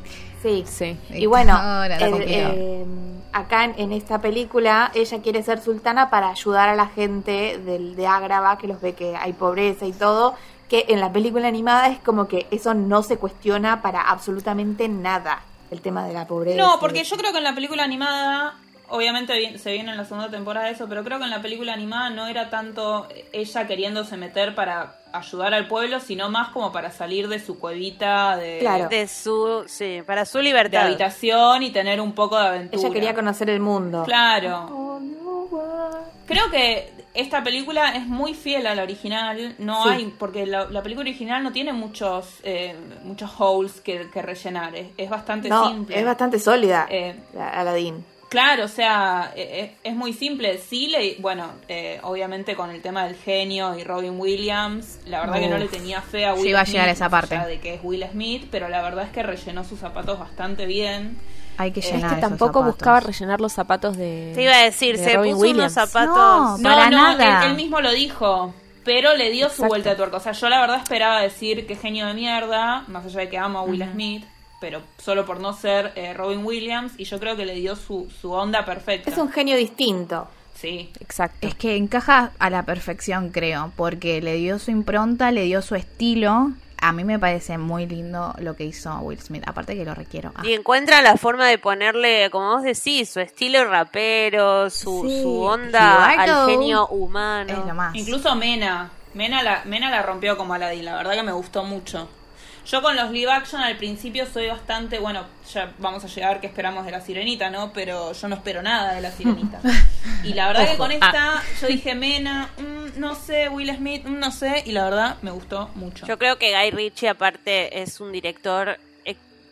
Sí.
Sí.
Y bueno, el-
complicado.
eh, acá en, en esta película ella quiere ser sultana para ayudar a la gente del, de Ágrava, que los ve que hay pobreza y todo, que en la película animada es como que eso no se cuestiona para absolutamente nada, el tema de la pobreza.
No, porque yo creo que en la película animada, obviamente vi- se viene en la segunda temporada eso, pero creo que en la película animada no era tanto ella queriéndose meter para ayudar al pueblo, sino más como para salir de su cuevita de,
Claro.
de su, sí, para su
de
libertad.
habitación y tener un poco de aventura.
Ella quería conocer el mundo.
Claro. Creo que esta película es muy fiel a la original. No
Sí.
hay, porque la, la película original no tiene muchos eh, muchos holes que, que rellenar. Es, es bastante
No,
simple.
es bastante sólida,
Eh,
la Aladdin.
Claro, o sea, eh, eh, es muy simple. Sí, le, bueno, eh, obviamente con el tema del genio y Robin Williams, la verdad que no le tenía fe a
Yo
Will
iba a
Smith,
llegar a esa
más
parte.
de que es Will Smith, pero la verdad es que rellenó sus zapatos bastante bien.
Hay que
Es
llenar
que
esos
tampoco
zapatos.
buscaba rellenar los zapatos de.
Te iba a decir,
de
se
Robin
puso
Williams.
unos zapatos.
No,
No,
Para
no,
nada.
Él, él mismo lo dijo, pero le dio su vuelta de tuerca. O sea, yo la verdad esperaba decir que genio de mierda, más allá de que amo a Will Smith, pero solo por no ser eh, Robin Williams, y yo creo que le dio su, su onda perfecta.
Es un genio distinto.
Sí.
Exacto.
Es que encaja a la perfección, creo, porque le dio su impronta, le dio su estilo. A mí me parece muy lindo lo que hizo Will Smith, aparte que lo requiero. Ah,
Y encuentra la forma de ponerle, como vos decís, su estilo rapero, su,
Sí.
su onda al genio humano.
es lo más.
Incluso Mena. Mena la, Mena la rompió como Aladdin, la verdad que me gustó mucho. Yo con los live action al principio soy bastante, bueno, ya vamos a llegar que esperamos de la sirenita, ¿no? Pero yo no espero nada de la sirenita. Y la verdad que con esta yo dije Mena, mm, no sé, Will Smith, mm, no sé, y la verdad me gustó mucho.
Yo creo que Guy Ritchie aparte es un director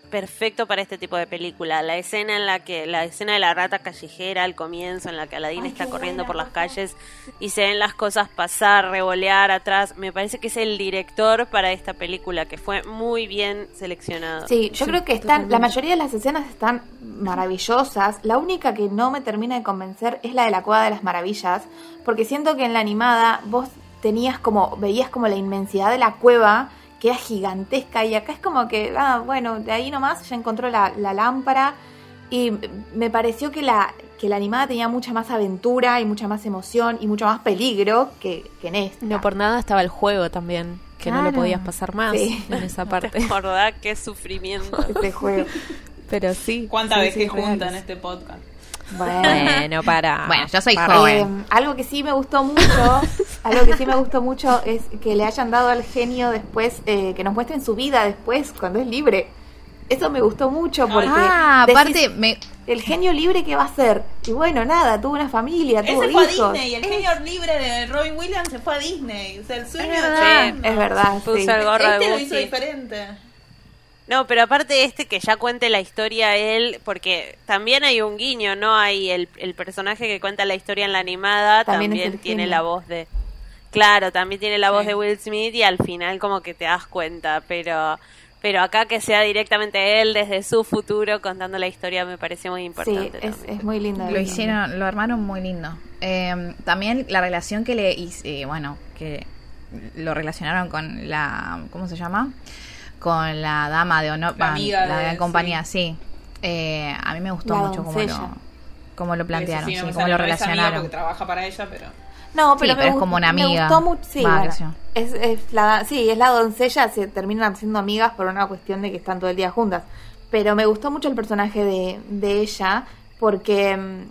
perfecto para este tipo de película. La escena en la que la escena de la rata callejera al comienzo en la que Aladdin está corriendo por las calles y se ven las cosas pasar, revolear atrás, me parece que es el director para esta película que fue muy bien seleccionado.
Sí, yo creo que están, la mayoría de las escenas están maravillosas. La única que no me termina de convencer es la de la Cueva de las Maravillas, porque siento que en la animada vos tenías como, veías como la inmensidad de la cueva, que era gigantesca, y acá es como que, ah, bueno, de ahí nomás ya encontró la, la lámpara, y me pareció que la, que la animada tenía mucha más aventura y mucha más emoción y mucho más peligro que, que en esta.
No por nada estaba el juego también, que no
Claro.
lo podías pasar más
Sí.
en esa parte.
¿Verdad? Qué sufrimiento.
Este juego.
Pero sí.
¿Cuántas
sí,
veces
sí,
juntan este podcast?
Bueno.
Bueno, para.
Bueno, yo soy
para.
joven.
Eh, algo que sí me gustó mucho algo que sí me gustó mucho es que le hayan dado al genio después, eh, que nos muestren su vida después, cuando es libre. Eso me gustó mucho porque...
Ah,
decís,
aparte, me,
El genio libre, ¿qué va a hacer? Y bueno, nada, tuvo una familia, tuvo
Ese fue a
hijos.
Disney, el genio libre de Robin Williams se fue a Disney. O sea, el sueño
Es
de
verdad, es verdad.
Puso
sí.
el gorro
Este
de
lo hizo diferente.
No, pero aparte de este que ya cuente la historia él, porque también hay un guiño, ¿no? Hay el, el personaje que cuenta la historia en la animada,
También es
tiene la voz de... Claro, también tiene la voz
Sí.
de Will Smith y al final como que te das cuenta, pero pero acá que sea directamente él desde su futuro contando la historia me parece muy
Sí,
importante.
es,
también.
es muy lindo.
Lo hicieron, lo armaron muy lindo. Eh, también la relación que le hice, bueno, que lo relacionaron con la, ¿cómo se llama? Con la dama de honor,
La amiga
la
de-
gran compañía, sí. Eh, a mí me gustó
La
mucho cómo lo, cómo lo plantearon, sí,
me
cómo lo relacionaron.
porque trabaja para ella, pero...
No,
Sí,
pero,
pero
me
es como una
me
amiga.
gustó mucho, sí, bueno, es, es la, sí, es la doncella, se terminan siendo amigas por una cuestión de que están todo el día juntas. Pero me gustó mucho el personaje de, de ella porque mm,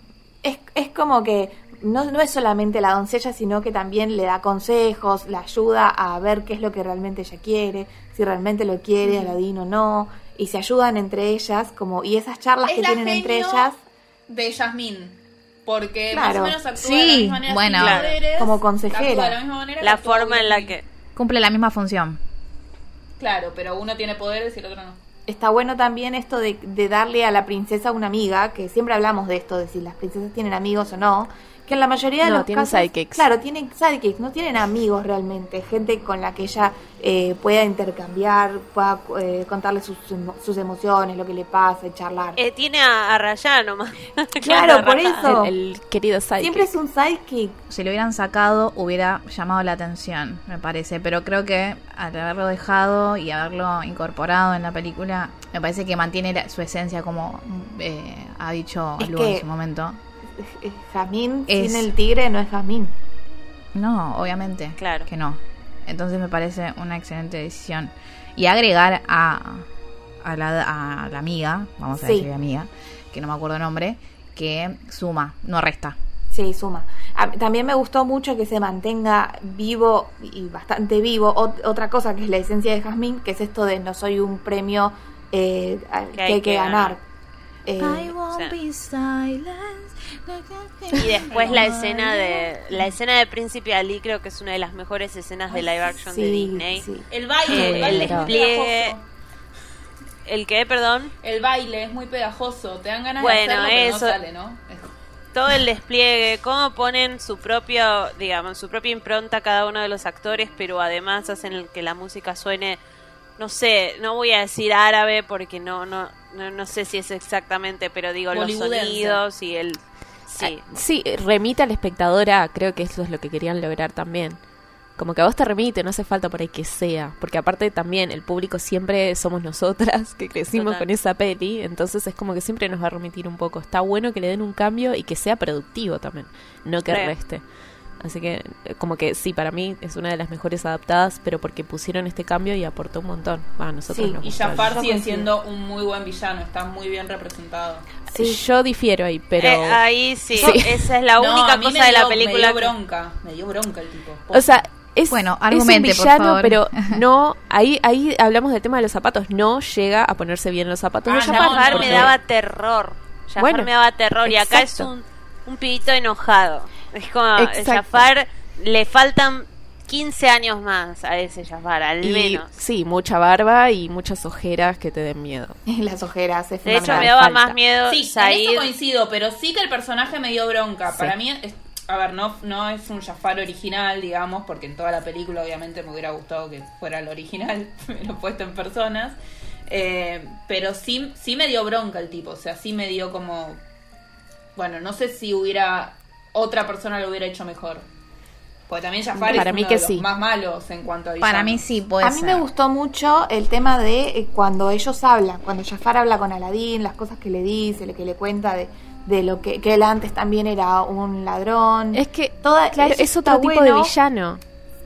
es, es como que no, no es solamente la doncella, sino que también le da consejos, la ayuda a ver qué es lo que realmente ella quiere, si realmente lo quiere Aladín o no, y se ayudan entre ellas, como y esas charlas
Es
que
la
tienen entre ellas
de Jasmine. Porque
Claro.
más o menos actúa
Sí,
de la misma manera.
bueno.
Claro.
poderes,
Como consejera.
actúa de la misma manera
La forma en la que...
Cumple la misma función.
Claro, pero uno tiene poderes y el otro no.
Está bueno también esto de, de darle a la princesa una amiga, que siempre hablamos de esto, de si las princesas tienen amigos o no, que en la mayoría de
No,
los
tienen
casos...
sidekicks.
Claro, tienen sidekicks, no tienen amigos realmente, gente con la que ella eh, pueda intercambiar, pueda eh, contarle sus, sus emociones, lo que le pasa, y charlar.
Eh, tiene a, a Rayán nomás.
Claro, por eso.
El, el querido Sidekick.
Siempre es un sidekick.
Si lo hubieran sacado, hubiera llamado la atención, me parece. Pero creo que al haberlo dejado y haberlo incorporado en la película, me parece que mantiene la- su esencia, como eh, ha dicho
Es
Lu
que-
en su momento.
Jazmín
Es-
sin el tigre no es Jazmín.
No, obviamente.
Claro.
Que no. Entonces me parece una excelente decisión. Y agregar a, a, la, a la amiga, vamos a
Sí.
decir amiga, que no me acuerdo el nombre, que suma, no resta.
Sí, suma. A- También me gustó mucho que se mantenga vivo y bastante vivo ot- otra cosa que es la esencia de Jazmín, que es esto de no soy un premio eh, que hay que, ganar. Eh,
won't
sea.
be silent.
Y después la escena de la escena de Príncipe Ali creo que es una de las mejores escenas de live action de Disney.
sí.
El baile, el
Eh,
baile
el despliegue-
pegajoso.
¿El qué, perdón?
El baile es muy pegajoso. Te dan ganas
Bueno,
de hacerlo, pero
eso-
no sale, ¿no?
Todo el despliegue, cómo ponen su propio, digamos, su propia impronta cada uno de los actores, pero además hacen que la música suene, no sé, no voy a decir árabe porque no no no, no sé si es exactamente, pero digo los sonidos y el sí.
Sí, remite al espectador a, creo que eso es lo que querían lograr también. Como que a vos te remite, no hace falta por ahí que sea. Porque aparte también el público siempre somos nosotras que crecimos
Total.
con esa peli. Entonces es como que siempre nos va a remitir un poco. Está bueno que le den un cambio y que sea productivo también. No que
Re.
reste. Así que eh, como que sí, para mí es una de las mejores adaptadas, pero porque pusieron este cambio y aportó un montón. Va, nosotros
Sí,
nos
Y. Jafar sigue siendo un muy buen villano, está muy bien representado.
Sí.
Yo difiero ahí, pero...
Eh, ahí sí,
Sí.
esa es la
No,
única cosa de la película
Me dio bronca, me dio bronca el tipo.
O sea, es,
Bueno,
es un
por
villano,
favor.
pero no, ahí, ahí hablamos del tema de los zapatos, no llega a ponerse bien los zapatos
Ah,
de Jafar.
Jafar
no,
me daba terror. Jafar
Bueno,
me daba terror y acá es un, un pibito enojado. Es como
Exacto.
Jafar le faltan 15 años más a ese Jafar, al
y,
menos.
Sí, mucha barba y muchas ojeras que te den miedo.
Las ojeras, es
De hecho me daba
falta.
más miedo
Sí, en
Said.
eso coincido, pero sí que el personaje me dio bronca.
Sí.
Para mí, es- a ver, no, no es un Jafar original, digamos, porque en toda la película obviamente me hubiera gustado que fuera el original, pero puesto en personas. Eh, pero sí, sí me dio bronca el tipo, o sea, sí me dio como... Bueno, no sé si hubiera... Otra persona lo hubiera hecho mejor. Porque también Jafar
Para
es
mí
uno
que
de los
sí.
más malos en cuanto a
Para
villanos.
mí sí puede
a mí
ser.
me gustó mucho el tema de eh, cuando ellos hablan, cuando Jafar habla con Aladín, las cosas que le dice, lo que le cuenta de, de lo que, que él antes también era un ladrón.
Es que,
Toda-
es otro tipo
bueno.
de villano.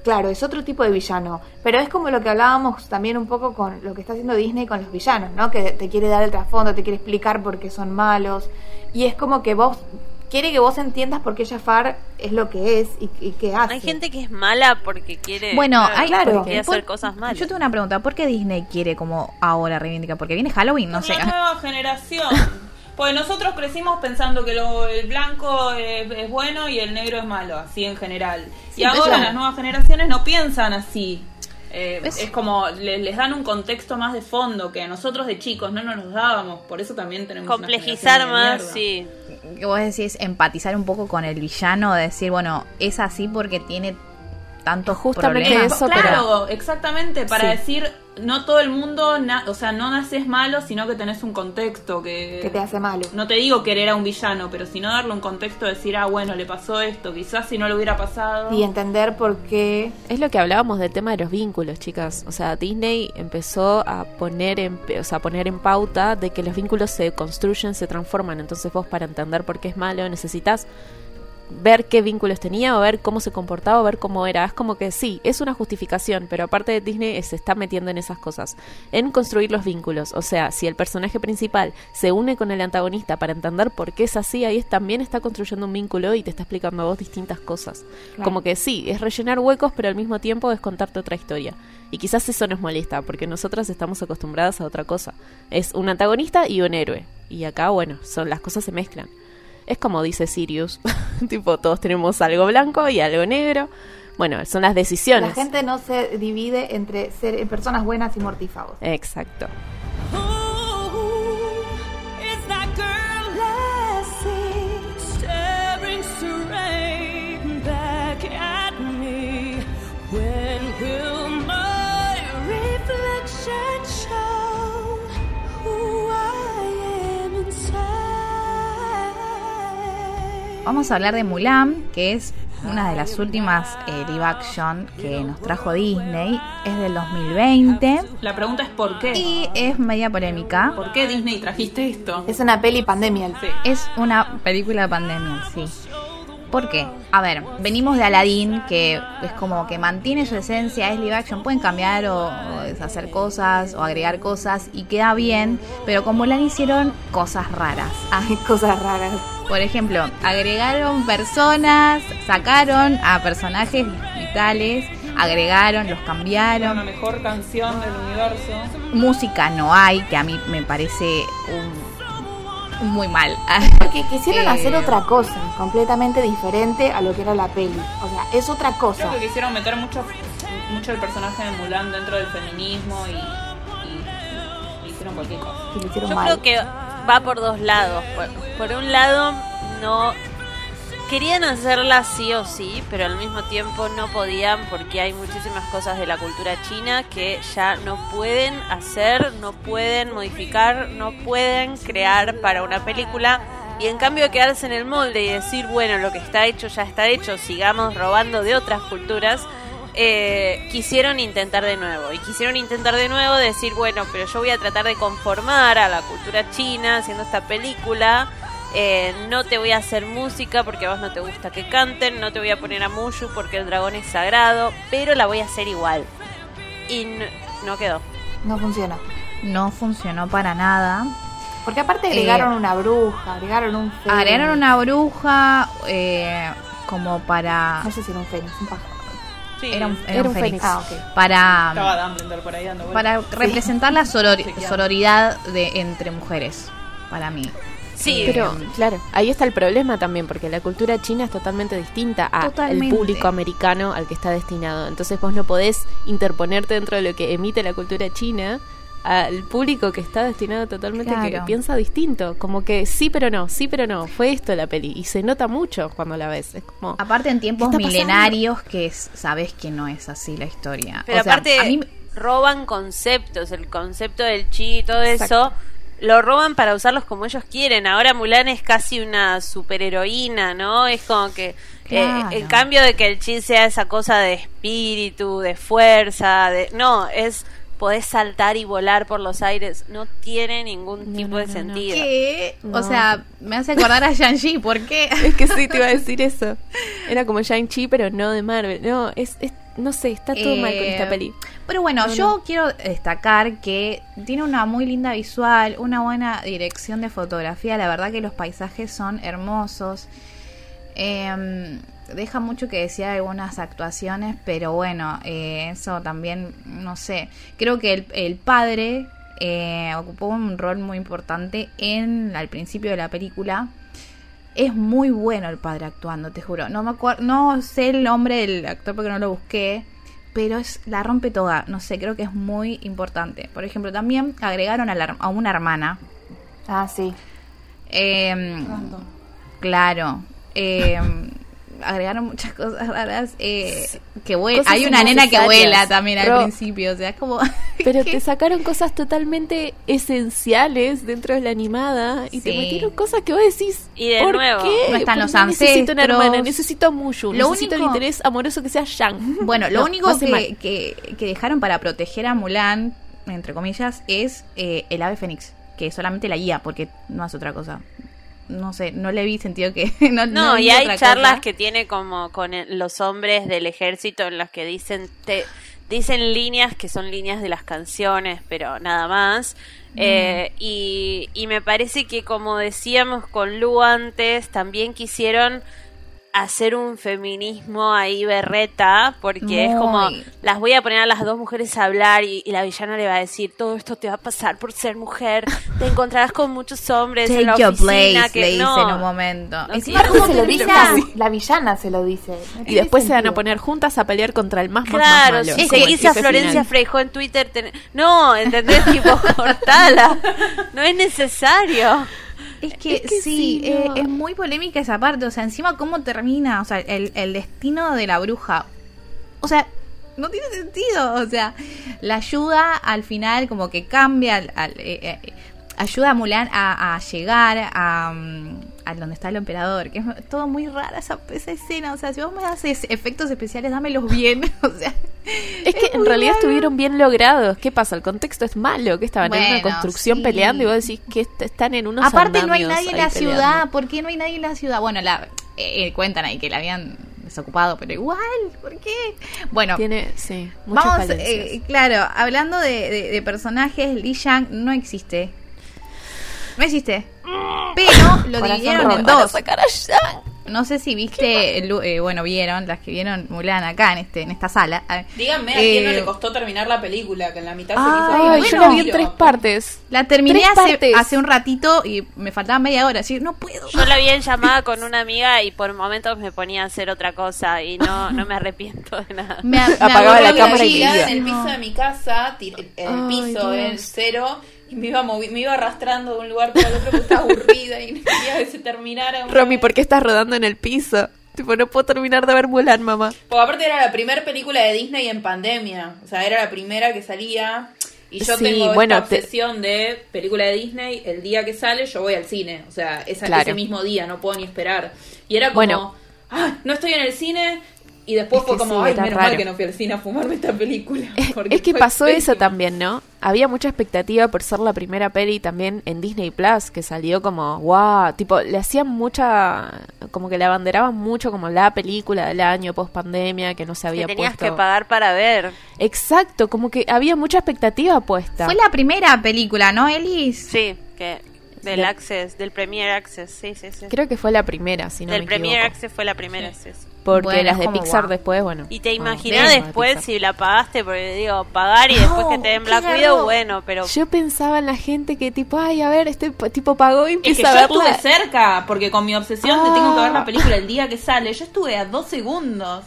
Claro, es otro tipo de villano. Pero es como lo que hablábamos también un poco con lo que está haciendo Disney con los villanos, ¿no? Que te quiere dar el trasfondo, te quiere explicar por qué son malos. Y es como que vos quiere que vos entiendas por qué Jafar es lo que es y, y qué hace.
Hay gente que es mala porque quiere,
Bueno,
claro,
hay
claro.
porque quiere
por-
hacer cosas malas.
Yo tengo una pregunta, ¿por qué Disney quiere como ahora reivindicar? Porque viene Halloween, no sé.
la nueva generación. Pues nosotros crecimos pensando que lo- el blanco es, es bueno y el negro es malo, así en general.
Sí,
y ahora
ya-
las nuevas generaciones no piensan así. Eh, es como le- les dan un contexto más de fondo que a nosotros de chicos no nos los dábamos. Por eso también tenemos una
Complejizar
de
más,
mierda.
sí.
que vos decís empatizar un poco con el villano, de decir, bueno, es así porque tiene tantos
Justamente
problemas.
eso, pero-
claro, exactamente, para
Sí.
decir, no todo el mundo, na- o sea, no naces malo, sino que tenés un contexto que...
que te hace malo.
No te digo querer a un villano, pero sino darle un contexto, decir, ah, bueno, le pasó esto, quizás si no le hubiera pasado...
Y entender por qué.
Es lo que hablábamos del tema de los vínculos, chicas. O sea, Disney empezó a poner en, o sea, a poner en pauta de que los vínculos se construyen, se transforman. Entonces vos para entender por qué es malo necesitas ver qué vínculos tenía o ver cómo se comportaba o ver cómo era. Es como que sí, es una justificación, pero aparte de Disney se está metiendo en esas cosas, en construir los vínculos. O sea, si el personaje principal se une con el antagonista para entender por qué es así, ahí es- también está construyendo un vínculo y te está explicando a vos distintas cosas.
Claro.
Como que sí, es rellenar huecos, pero al mismo tiempo es contarte otra historia. Y quizás eso nos molesta, porque nosotras estamos acostumbradas a otra cosa. Es un antagonista y un héroe. Y acá, bueno, son las cosas se mezclan. Es como dice Sirius, tipo, todos tenemos algo blanco y algo negro. Bueno, son las decisiones.
La gente no se divide entre ser personas buenas y mortífagos.
Exacto.
Vamos a hablar de Mulan, que es una de las últimas eh, live action que nos trajo Disney. Es del 2020
La pregunta es ¿por qué?
y es media polémica.
¿Por qué Disney trajiste esto?
Es una peli pandemia.
Sí.
Es una película de pandemia, sí. ¿Por qué? A ver, venimos de Aladdin, que es como que mantiene su esencia, es live action, pueden cambiar o, o deshacer cosas o agregar cosas y queda bien, pero con Mulan hicieron cosas raras.
Hay cosas raras.
Por ejemplo, agregaron personas, sacaron a personajes vitales, agregaron, los cambiaron.
la mejor canción del universo.
Música no hay, que a mí me parece un, un muy mal.
Porque quisieron
Eh,
hacer otra cosa, completamente diferente a lo que era la peli. O sea, es otra cosa.
Creo que quisieron meter mucho, mucho el personaje de Mulan dentro del feminismo y, y- y hicieron cualquier cosa.
Y lo hicieron
Yo
mal.
creo que va por dos lados. Por, por un lado, no querían hacerla sí o sí, pero al mismo tiempo no podían porque hay muchísimas cosas de la cultura china que ya no pueden hacer, no pueden modificar, no pueden crear para una película. Y en cambio quedarse en el molde y decir, bueno, lo que está hecho ya está hecho, sigamos robando de otras culturas, eh, quisieron intentar de nuevo. Y quisieron intentar de nuevo decir, bueno, pero yo voy a tratar de conformar a la cultura china haciendo esta película. Eh, no te voy a hacer música porque a vos no te gusta que canten. No te voy a poner a Mushu porque el dragón es sagrado. Pero la voy a hacer igual. Y no, no quedó.
No funciona.
No funcionó para nada.
Porque aparte agregaron una bruja, agregaron un fénix.
Agregaron una bruja eh, como para...
No sé si era un fénix, un pájaro.
Sí,
Era un, era
Era
un
un
fénix.
fénix.
Ah.
Para,
estaba Dumbledore por ahí dando vueltas.
para representar la soror- sororidad de entre mujeres. Para mí.
Sí,
Pero, claro, ahí está el problema también, porque la cultura china es totalmente distinta al público americano al que está destinado. Entonces vos no podés interponerte dentro de lo que emite la cultura china al público que está destinado totalmente que
Claro.
piensa distinto. Como que sí, pero no, sí, pero no. Fue esto la peli. Y se nota mucho cuando la ves. Es como...
Aparte en tiempos milenarios que es- sabes que no es así la historia.
Pero
O sea,
aparte
a mí
roban conceptos, el concepto del chi y todo
Exacto.
eso, lo roban para usarlos como ellos quieren. Ahora Mulan es casi una superheroína, ¿no? Es como que
Claro.
eh, en cambio de que el chi sea esa cosa de espíritu, de fuerza, de no, es podés saltar y volar por los aires, no tiene ningún
No,
tipo
no,
de
no,
sentido.
¿Qué? O sea, me hace acordar a Shang-Chi, ¿por qué?
Es que sí, te iba a decir eso. Era como Shang-Chi, pero no de Marvel. No, es, es- no sé, está todo mal con
Eh,
esta peli.
Pero bueno,
No,
yo
no.
quiero destacar que tiene una muy linda visual, una buena dirección de fotografía. La verdad que los paisajes son hermosos. Eh, deja mucho que decir algunas actuaciones, pero bueno, eh, eso también, no sé. Creo que el, el padre eh, ocupó un rol muy importante en al principio de la película. Es muy bueno el padre actuando, te juro. No me acuerdo, no sé el nombre del actor porque no lo busqué, pero es la rompe toda. No sé, creo que es muy importante. Por ejemplo, también agregaron a, la- a una hermana.
Ah, sí.
Eh, claro. eh, agregaron muchas cosas raras. Eh, que.
Cosas
Hay una nena que vuela también al principio. O sea, es como.
Pero te sacaron cosas totalmente esenciales dentro de la animada y te metieron cosas que vos decís.
Y de
¿por
nuevo,
qué?
no están
¿Por
los
qué Necesito una
ancestros?
hermana, necesito a Mushu,
Lo
necesito el
único-
interés amoroso que sea Yang.
Bueno, lo
No,
único que, que, que dejaron para proteger a Mulan, entre comillas, es eh, el ave fénix, que solamente la guía, porque no hace otra cosa. No sé, no le vi sentido que... no,
No,
vi
y hay charlas
cosa.
que tiene como con los hombres del ejército en las que dicen te, dicen líneas que son líneas de las canciones, pero nada más.
Mm.
Eh, y, y me parece que como decíamos con Lu antes, también quisieron hacer un feminismo ahí berreta, porque es como, las voy a poner a las dos mujeres a hablar y, y la villana le va a decir, todo esto te va a pasar por ser mujer, te encontrarás con muchos hombres en la oficina
place,
que
le dice
no.
en un momento.
No tiene
¿cómo
se lo dice la, la villana, se lo dice. No
Y después se van a poner juntas a pelear contra el más
Claro,
más malo.
si
como
seguís a Florencia. Freijo en Twitter, ten- no, ¿entendés? tipo, cortala. No es necesario.
Es que,
Es que
sí,
sí,
eh, es muy polémica esa parte. O sea, encima cómo termina, o sea, el, el destino de la bruja. O sea, no tiene sentido. O sea, la ayuda al final como que cambia, al- al- eh, eh, ayuda a Mulan a, a llegar a, mm, a donde está el emperador. Que es todo muy rara esa, esa escena. O sea, si vos me haces efectos especiales, dámelos bien. O sea,
Es que en realidad estuvieron bien logrados. ¿Qué pasa? El contexto es malo, que estaban en una construcción
sí.
peleando y vos decís que est- están en unos
Aparte no hay nadie en la
peleando.
ciudad. ¿Por qué no hay nadie en la ciudad? Bueno, la eh, cuentan ahí que la habían desocupado, pero igual, ¿por qué? Bueno,
Tiene, sí,
vamos, eh, claro, hablando de, de- de personajes, Li Yang no existe. No existe. Pero lo dividieron en dos.
sacar a Yang.
No sé si viste, Lu- eh, bueno, vieron, las que vieron Mulan acá en este en esta sala.
Díganme a quién no
eh,
le costó terminar la película, que en la mitad se
Ay,
bueno.
ir.
yo la vi en tres partes.
La terminé hace,
partes.
hace un ratito y me faltaba media hora. Así, no puedo.
Yo la vi en llamada con una amiga y por momentos me ponía a hacer otra cosa y no, no me arrepiento de nada.
Me, me
Apagaba la cámara y
en el piso de mi casa, el
Ay,
piso en cero, y me iba, movi- me iba arrastrando de un lugar para el otro porque estaba aburrida y quería que se terminara.
Romy,
vez.
¿por qué estás rodando en el piso? Tipo, no puedo terminar de ver Mulan, mamá.
Porque aparte era la primera película de Disney en pandemia. O sea, era la primera que salía. Y yo
Sí,
tengo
bueno,
esta
te-
obsesión de película de Disney. El día que sale, yo voy al cine. O sea, esa-
Claro.
ese mismo día, no puedo ni esperar. Y era como,
Bueno.
"Ah, no estoy en el cine. Y después
Es
fue
que
como,
sí,
ay, menos
raro.
mal que no fui al cine a fumarme esta película.
Es,
porque
es que pasó eso también, ¿no? Había mucha expectativa por ser la primera peli también en Disney Plus, que salió como, wow, tipo, le hacían mucha, como que le abanderaban mucho como la película del año post pandemia, que no se
Que
había
tenías
puesto.
que pagar para ver.
Exacto, como que había mucha expectativa puesta.
Fue la primera película, ¿no, Elis?
Sí, que del
La-
Access, del Premier Access, sí, sí, sí.
Creo que fue la primera, si no
del
me
Premier
equivoco.
Access fue la primera, sí, sí.
Porque
Bueno,
las de Pixar
wow.
después, bueno.
Y te
ah,
imaginas
de
después si la pagaste, porque digo, pagar y después que te den Black. Widow, bueno, pero
Yo pensaba en la gente que tipo, ay, a ver, este tipo pagó y
Es que
empieza
yo
a
estuve cerca, porque con mi obsesión de tengo que ver
Ah.
la película el día que sale, yo estuve a dos segundos.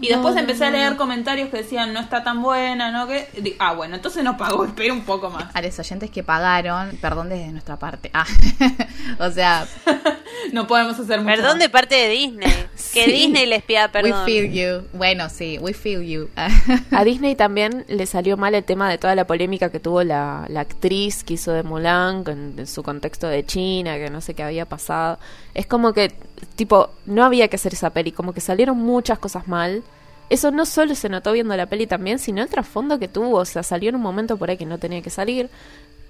y después
no,
empecé a leer comentarios que decían, no está tan buena, ¿no? que Di- Ah, bueno, entonces no pago, espera un poco más.
A los oyentes que pagaron, perdón desde nuestra parte. Ah, o sea,
No podemos hacer mucho
perdón
más.
de parte de Disney. Que
Sí.
Disney perdón.
we feel you. Bueno, sí, we feel you.
A Disney también le salió mal el tema de toda la polémica que tuvo la, la actriz que hizo de Mulan, con en su contexto de China, que no sé qué había pasado. Es como que, tipo, no había que hacer esa peli, como que salieron muchas cosas mal. Eso no solo se notó viendo la peli también, sino el trasfondo que tuvo. O sea, salió en un momento por ahí que no tenía que salir.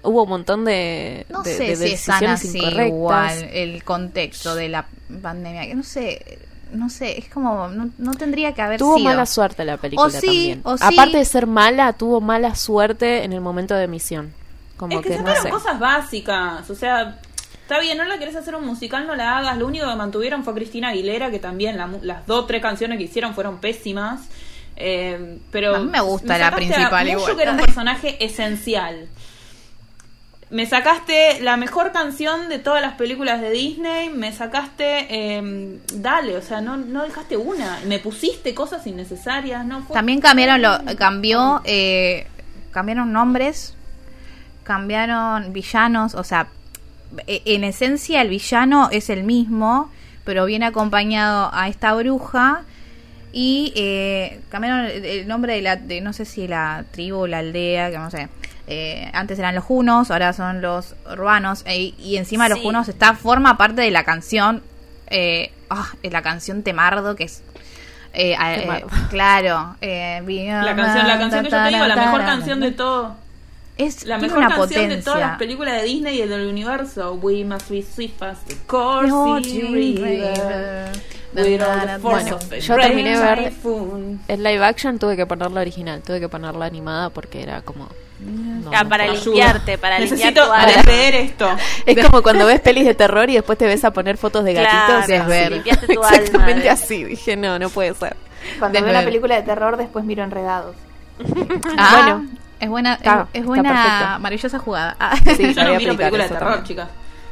Hubo un montón de,
No
de-
sé
de
si es tan
decisiones
así
incorrectas.
igual el contexto de la pandemia. Que no sé, no sé, es como, no, no tendría que haber
Tuvo
sido.
mala suerte la película
O sí,
también.
o sí.
Aparte de ser mala, tuvo mala suerte en el momento de emisión. Como
es que,
que, no sé.
cosas básicas. O sea, está bien, no la querés hacer un musical, no la hagas. Lo único que mantuvieron fue Cristina Aguilera, que también la mu- las dos o tres canciones que hicieron fueron pésimas. Eh, pero
A mí me gusta la
sacaste a
principal
Mushu,
igual.
que era un personaje esencial. Me sacaste la mejor canción de todas las películas de Disney, me sacaste, eh, dale, o sea, no, no dejaste una, me pusiste cosas innecesarias, no fue-
También cambiaron, lo, cambió, eh, cambiaron nombres, cambiaron villanos, o sea, e- en esencia el villano es el mismo, pero viene acompañado a esta bruja y eh, cambiaron el, nombre de la, de no sé si la tribu o la aldea, que no sé. Eh, antes eran los junos, ahora son los urbanos e- y encima los
Sí.
junos está forma parte de la canción, eh, ah, es la canción Temardo que es eh, eh, claro, eh,
La canción, la canción que yo te digo, la mejor canción de todo.
Es
La mejor
una
canción
potencia.
de todas las películas de Disney y del universo. We must be swift as the
No,
Coursey
Jim
River.
River.
With all the force
Bueno,
of
yo terminé de ver-. En live action tuve que poner la original, tuve que poner la animada porque era como... no,
Ah,
no
para.
Ayuda.
limpiarte, para limpiar
Necesito
tu alma.
leer esto.
Es como cuando ves pelis de terror y después te ves a poner fotos de gatitos.
Claro,
y es ver.
limpiaste tu alma
Exactamente
de-
así. Dije, no, no puede ser.
Cuando veo una película de terror, después miro enredados.
Ah,
Bueno.
es buena, es-
Está-
es,
está
buena, maravillosa jugada. Ah.
Sí,
Yo no miro películas de terror, chicas.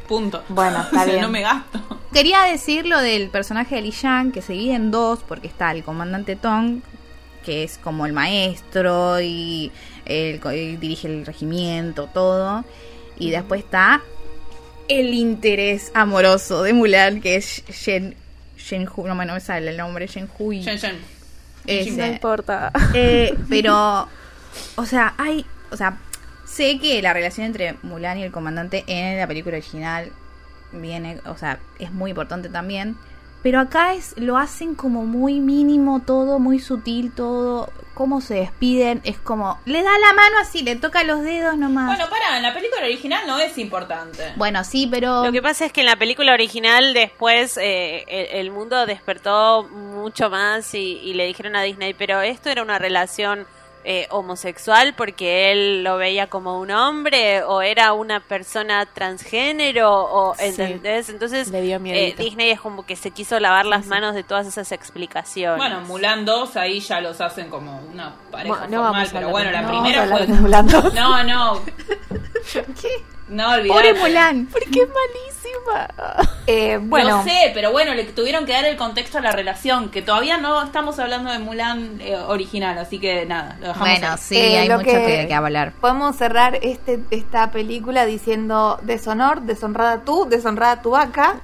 Punto.
Bueno, está
O sea,
bien.
No me gasto.
Quería decir lo del personaje de Li Yang, que se divide en dos, porque está el comandante Tong, que es como el maestro y él dirige el regimiento, todo. Y después está el interés amoroso de Mulan, que es Shen, Shen Hu, no, me- no me sale el nombre, Shen Hui.
Shen Shen.
Ese.
No importa.
Eh, pero, o sea, hay, o sea, sé que la relación entre Mulan y el comandante en la película original viene, o sea, es muy importante también. Pero acá es, lo hacen como muy mínimo todo, muy sutil todo. Cómo se despiden, es como, le da la mano así, le toca los dedos nomás.
Bueno, para, en la película original no es importante.
Bueno, sí, pero...
Lo que pasa es que en la película original después eh, el, el mundo despertó mucho más y, y le dijeron a Disney, pero esto era una relación eh, homosexual porque él lo veía como un hombre o era una persona transgénero o
Sí.
¿entendés? Entonces
Le dio
eh. Disney es como que se quiso lavar las manos de todas esas explicaciones.
Bueno, Mulan 2 ahí ya los hacen como una pareja
Bueno, no
formal, pero bueno, la
no
primera fue...
hablar de Mulan 2.
No, no. No olvidar.
Pobre Mulan.
Porque es malísima.
Eh, bueno,
Lo sé, pero bueno, le tuvieron que dar el contexto a la relación, que todavía no estamos hablando de Mulan eh, original, así que nada, lo dejamos
Bueno,
ahí.
sí,
Eh,
hay mucho que, que hablar.
podemos cerrar este, esta película diciendo deshonor, deshonrada tú, deshonrada tu vaca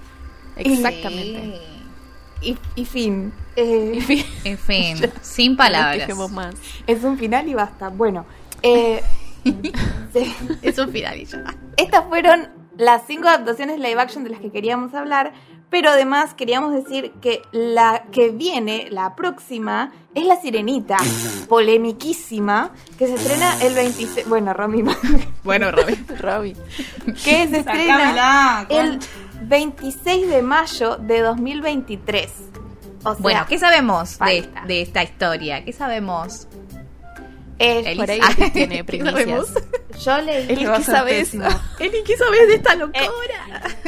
Exactamente.
y, y fin. Eh,
En fin, sin
No
palabras.
más.
es un final y basta. Bueno, eh, sí.
Es un final y ya.
Estas fueron las cinco adaptaciones live action de las que queríamos hablar, pero además queríamos decir que la que viene, la próxima, es La Sirenita, polemiquísima, que se estrena el 26... Bueno, Romy,
Bueno, Robin.
Robbie.
que se estrena el 26 de mayo de 2023. O sea,
Bueno, ¿qué sabemos de, de esta historia? ¿Qué sabemos?
Eh,
Eli-
Por ahí
Ah,
tiene
¿qué
primicias.
yo leí
Eli, ¿qué sabes?
Eli, ¿qué sabes de esta locura?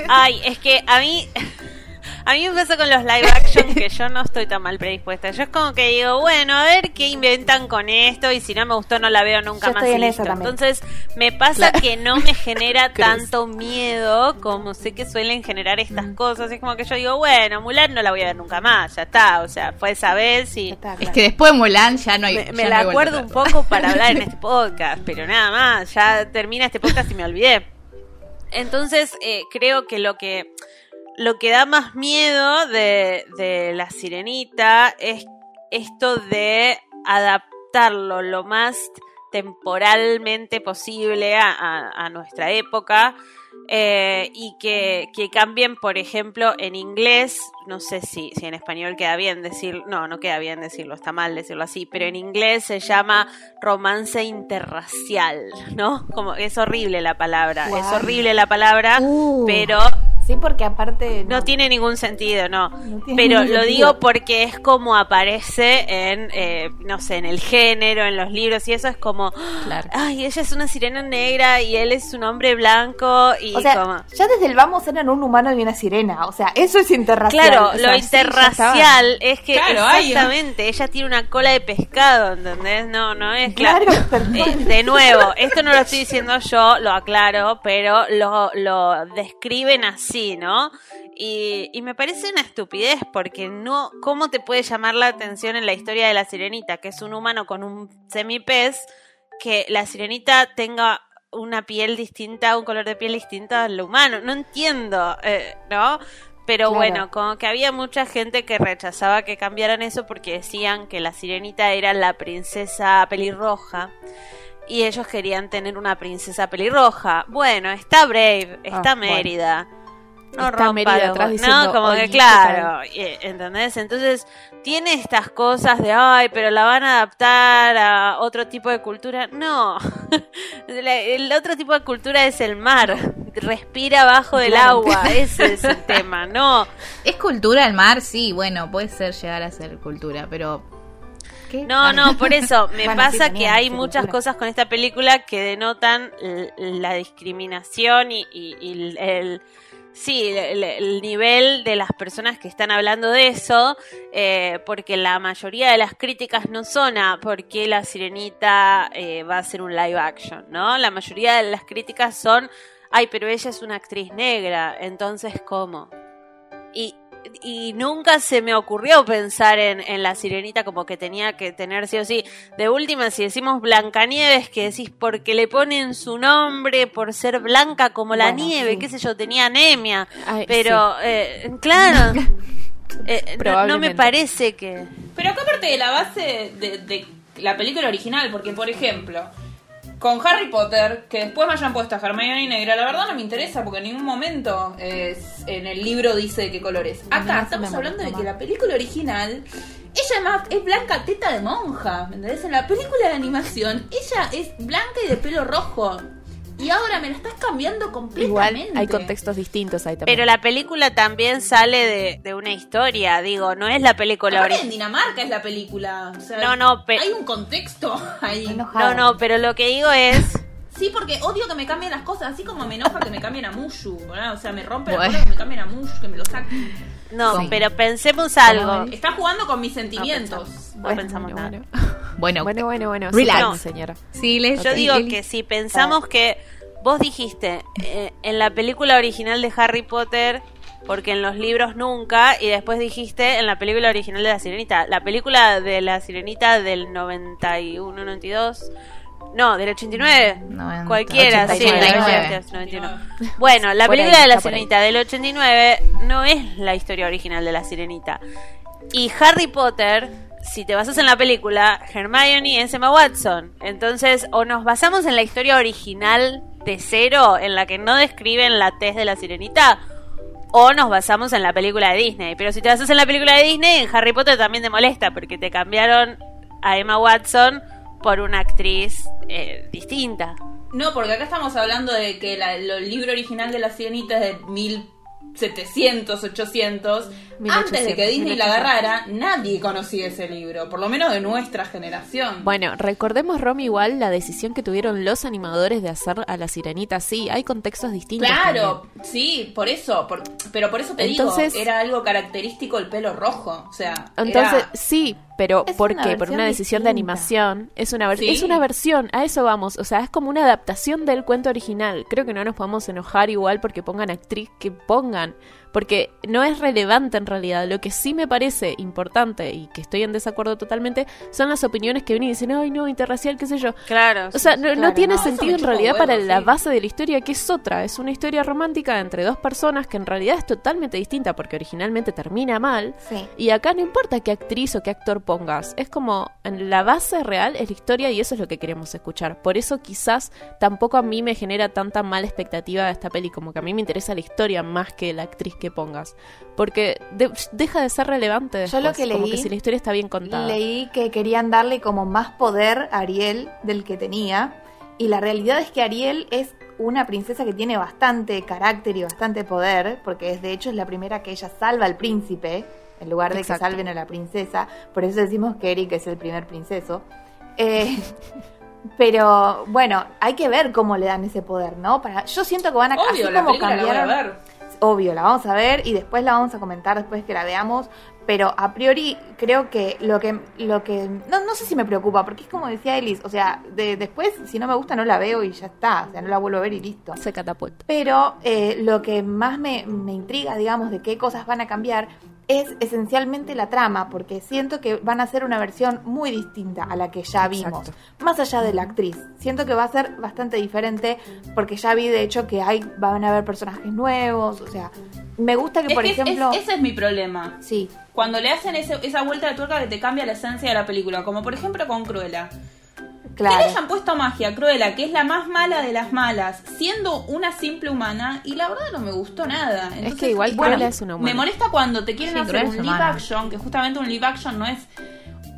Ay, es que a mí a mí me pasa con los live action que yo no estoy tan mal predispuesta. Yo es como que digo, bueno, a ver qué inventan con esto y si no me gustó no la veo nunca
Yo
más.
estoy en
listo. Entonces me pasa que no me genera tanto miedo como sé que suelen generar estas
Mm.
cosas. Es como que yo digo, bueno, Mulan no la voy a ver nunca más, ya está. O sea, fue esa vez y
Es que después de Mulan ya no hay.
me, me
no
la acuerdo un poco para hablar en este podcast, pero nada más, ya termina este podcast y me olvidé. Entonces, eh, creo que lo que lo que da más miedo de, de la sirenita es esto de adaptarlo lo más temporalmente posible a, a- a nuestra época eh, y que, que cambien, por ejemplo, en inglés, no sé si, si en español queda bien decir, no, no queda bien decirlo, está mal decirlo así, pero en inglés se llama romance interracial, ¿no? Como es horrible la palabra, es horrible la palabra,
Uh.
pero
Sí, porque aparte.
No tiene ningún sentido, no. Pero lo
sentido.
digo porque es como aparece en, eh, no sé, en el género, en los libros y eso es como,
Claro.
ay, ella es una sirena negra y él es un hombre blanco y
O sea,
como...
ya desde el vamos eran un humano y una sirena. O sea, eso es interracial.
Claro,
O sea,
lo
sí,
interracial es que
Claro,
exactamente, ella tiene una cola de pescado, ¿entendés? No, no es
Claro.
Eh, de nuevo, esto no lo estoy diciendo yo, lo aclaro, pero lo, lo describen así, ¿no? Y, y me parece una estupidez porque no, ¿cómo te puede llamar la atención en la historia de la sirenita, que es un humano con un semipez, que la sirenita tenga una piel distinta, un color de piel distinto al humano? No entiendo, eh, ¿no? Pero
Claro.
bueno, como que había mucha gente que rechazaba que cambiaran eso porque decían que la sirenita era la princesa pelirroja y ellos querían tener una princesa pelirroja. Bueno, está Brave, está
Ah, bueno.
No
Está
rompa
Mérida
los
atrás diciendo,
No, como
"Oye,
que
¿qué
claro, ¿entendés? Entonces tiene estas cosas de, ay, pero la van a adaptar a otro tipo de cultura. No, el otro tipo de cultura es el mar, respira abajo del
Claro.
agua, ese es el tema, no.
Es cultura el mar, sí, bueno, puede ser llegar a ser cultura, pero. ¿Qué?
No, no, por eso me
Bueno, sí,
pasa que hay muchas
cultura.
cosas con esta película que denotan la discriminación y, y- y el sí el, el nivel de las personas que están hablando de eso, eh, porque la mayoría de las críticas no son a por qué la sirenita eh, va a ser un live action, ¿no? La mayoría de las críticas son, ay, pero ella es una actriz negra, entonces ¿cómo? Y, y nunca se me ocurrió pensar en, en la sirenita como que tenía que tener sí o sí. De última, si decimos Blancanieves, que decís porque le ponen su nombre por ser blanca como la
Bueno,
nieve,
sí.
qué sé yo, tenía anemia.
Ay,
pero, eh, claro, eh, no- no, me parece que...
Pero acá parte de la base de, de la película original, porque por ejemplo, con Harry Potter, que después me hayan puesto a Hermione negra, la verdad no me interesa, porque en ningún momento es- en el libro dice de qué color es. Acá estamos hablando de que la película original, ella es, más- es blanca teta de monja, ¿me entendés? En la película de animación, ella es blanca y de pelo rojo. Y ahora me la estás cambiando
Igual
completamente.
hay contextos distintos ahí también.
Pero la película también sale de, de una historia, digo, no es la película
Aparte, en. Dinamarca es la película. o sea,
No, no,
Hay un contexto ahí.
No, no, pero lo que digo es...
Sí, porque odio que me cambien las cosas, así como me enoja que me cambien a Mushu, ¿verdad? O sea, me rompe
Bueno.
la cola que me cambien a Mushu, que me lo saquen.
No,
Sí.
pero pensemos algo.
Está jugando con mis sentimientos.
No pensamos
bueno,
nada.
bueno.
Bueno,
Bueno, bueno, bueno.
Relax.
Sí, señora.
sí, les
Yo digo que si pensamos que vos dijiste eh, en la película original de Harry Potter, porque en los libros nunca, y después dijiste en la película original de La Sirenita. La película de La Sirenita del 91, 92. No, del 89.
Noventa-
Cualquiera, sí,
89.
del 91. Bueno, la
Por ahí,
película de La. Sirenita del 89 no es la historia original de La Sirenita. Y Harry Potter, si te basas en la película, Hermione es Emma Watson. Entonces, o nos basamos en la historia original de cero, en la que no describen la tez de la sirenita, o nos basamos en la película de Disney. Pero si te basas en la película de Disney, en Harry Potter también te molesta, porque te cambiaron a Emma Watson por una actriz eh, distinta.
No, porque acá estamos hablando de que la- el libro original de la sirenita es de 1700, 800. Antes de que
1800,
Disney la
1800.
agarrara, nadie conocía ese libro, por lo menos de nuestra generación.
Bueno, recordemos, Romy, igual la decisión que tuvieron los animadores de hacer a la sirenita. Sí, hay contextos distintos.
Claro,
también.
sí, por eso, por- pero por eso te
Entonces-
digo, era algo característico el pelo rojo, o sea,
Entonces,
era-
sí, pero
Es
¿por
una
qué? Por una decisión de animación. Es una,
Sí.
es una versión, a eso vamos. O sea, es como una adaptación del cuento original. Creo que no nos podemos enojar igual porque pongan actriz que pongan. Porque no es relevante en realidad. Lo que sí me parece importante y que estoy en desacuerdo totalmente son las opiniones que vienen y dicen, ay, no, interracial, qué sé yo.
Claro.
O sea, no, no
claro,
tiene
no,
sentido en realidad para la base de la historia, que es otra. Es una historia romántica entre dos personas que en realidad es totalmente distinta porque originalmente termina mal.
Sí.
Y acá no importa qué actriz o qué actor pongas, es como en la base real es la historia y eso es lo que queremos escuchar. Por eso quizás tampoco a mí me genera tanta mala expectativa de esta peli, como que a mí me interesa la historia más que la actriz que pongas. Porque de- deja de ser relevante
Yo lo
después,
que
como
leí-
que si la historia está bien contada.
Leí que querían darle como más poder a Ariel del que tenía. Y la realidad es que Ariel es una princesa que tiene bastante carácter y bastante poder, porque es de hecho es la primera que ella salva al príncipe, en lugar de
Exacto.
que salven a la princesa. Por eso decimos que Eric es el primer princeso. Eh, pero bueno, hay que ver cómo le dan ese poder, ¿no? Para, yo siento que van a
Obvio,
así
la
como
película la voy a
cambiaron. Obvio, la vamos a ver y después la vamos a comentar después que la veamos. Pero a priori creo que lo que lo que no, no sé si me preocupa, porque es como decía Elis, o sea, de, después si no me gusta no la veo y ya está, o sea, no la vuelvo a ver y listo.
Se catapulta.
Pero eh, lo que más me, me intriga, digamos, de qué cosas van a cambiar es esencialmente la trama, porque siento que van a ser una versión muy distinta a la que ya vimos,
Exacto.
más allá de la actriz. Siento que va a ser bastante diferente, porque ya vi de hecho que hay van a haber personajes nuevos, o sea, me gusta que
Es
por
que
ejemplo,
es- ese es mi problema.
sí,
Cuando le hacen ese- esa vuelta de tuerca que te cambia la esencia de la película, como por ejemplo con Cruella. Que le
claro.
hayan puesto magia a Cruella, que es la más mala de las malas, siendo una simple humana, y la verdad no me gustó nada. Entonces,
que igual
bueno,
Cruella es una humana.
Me molesta cuando te quieren
Sí,
hacer un
es
live
humana.
action, que justamente un live action no es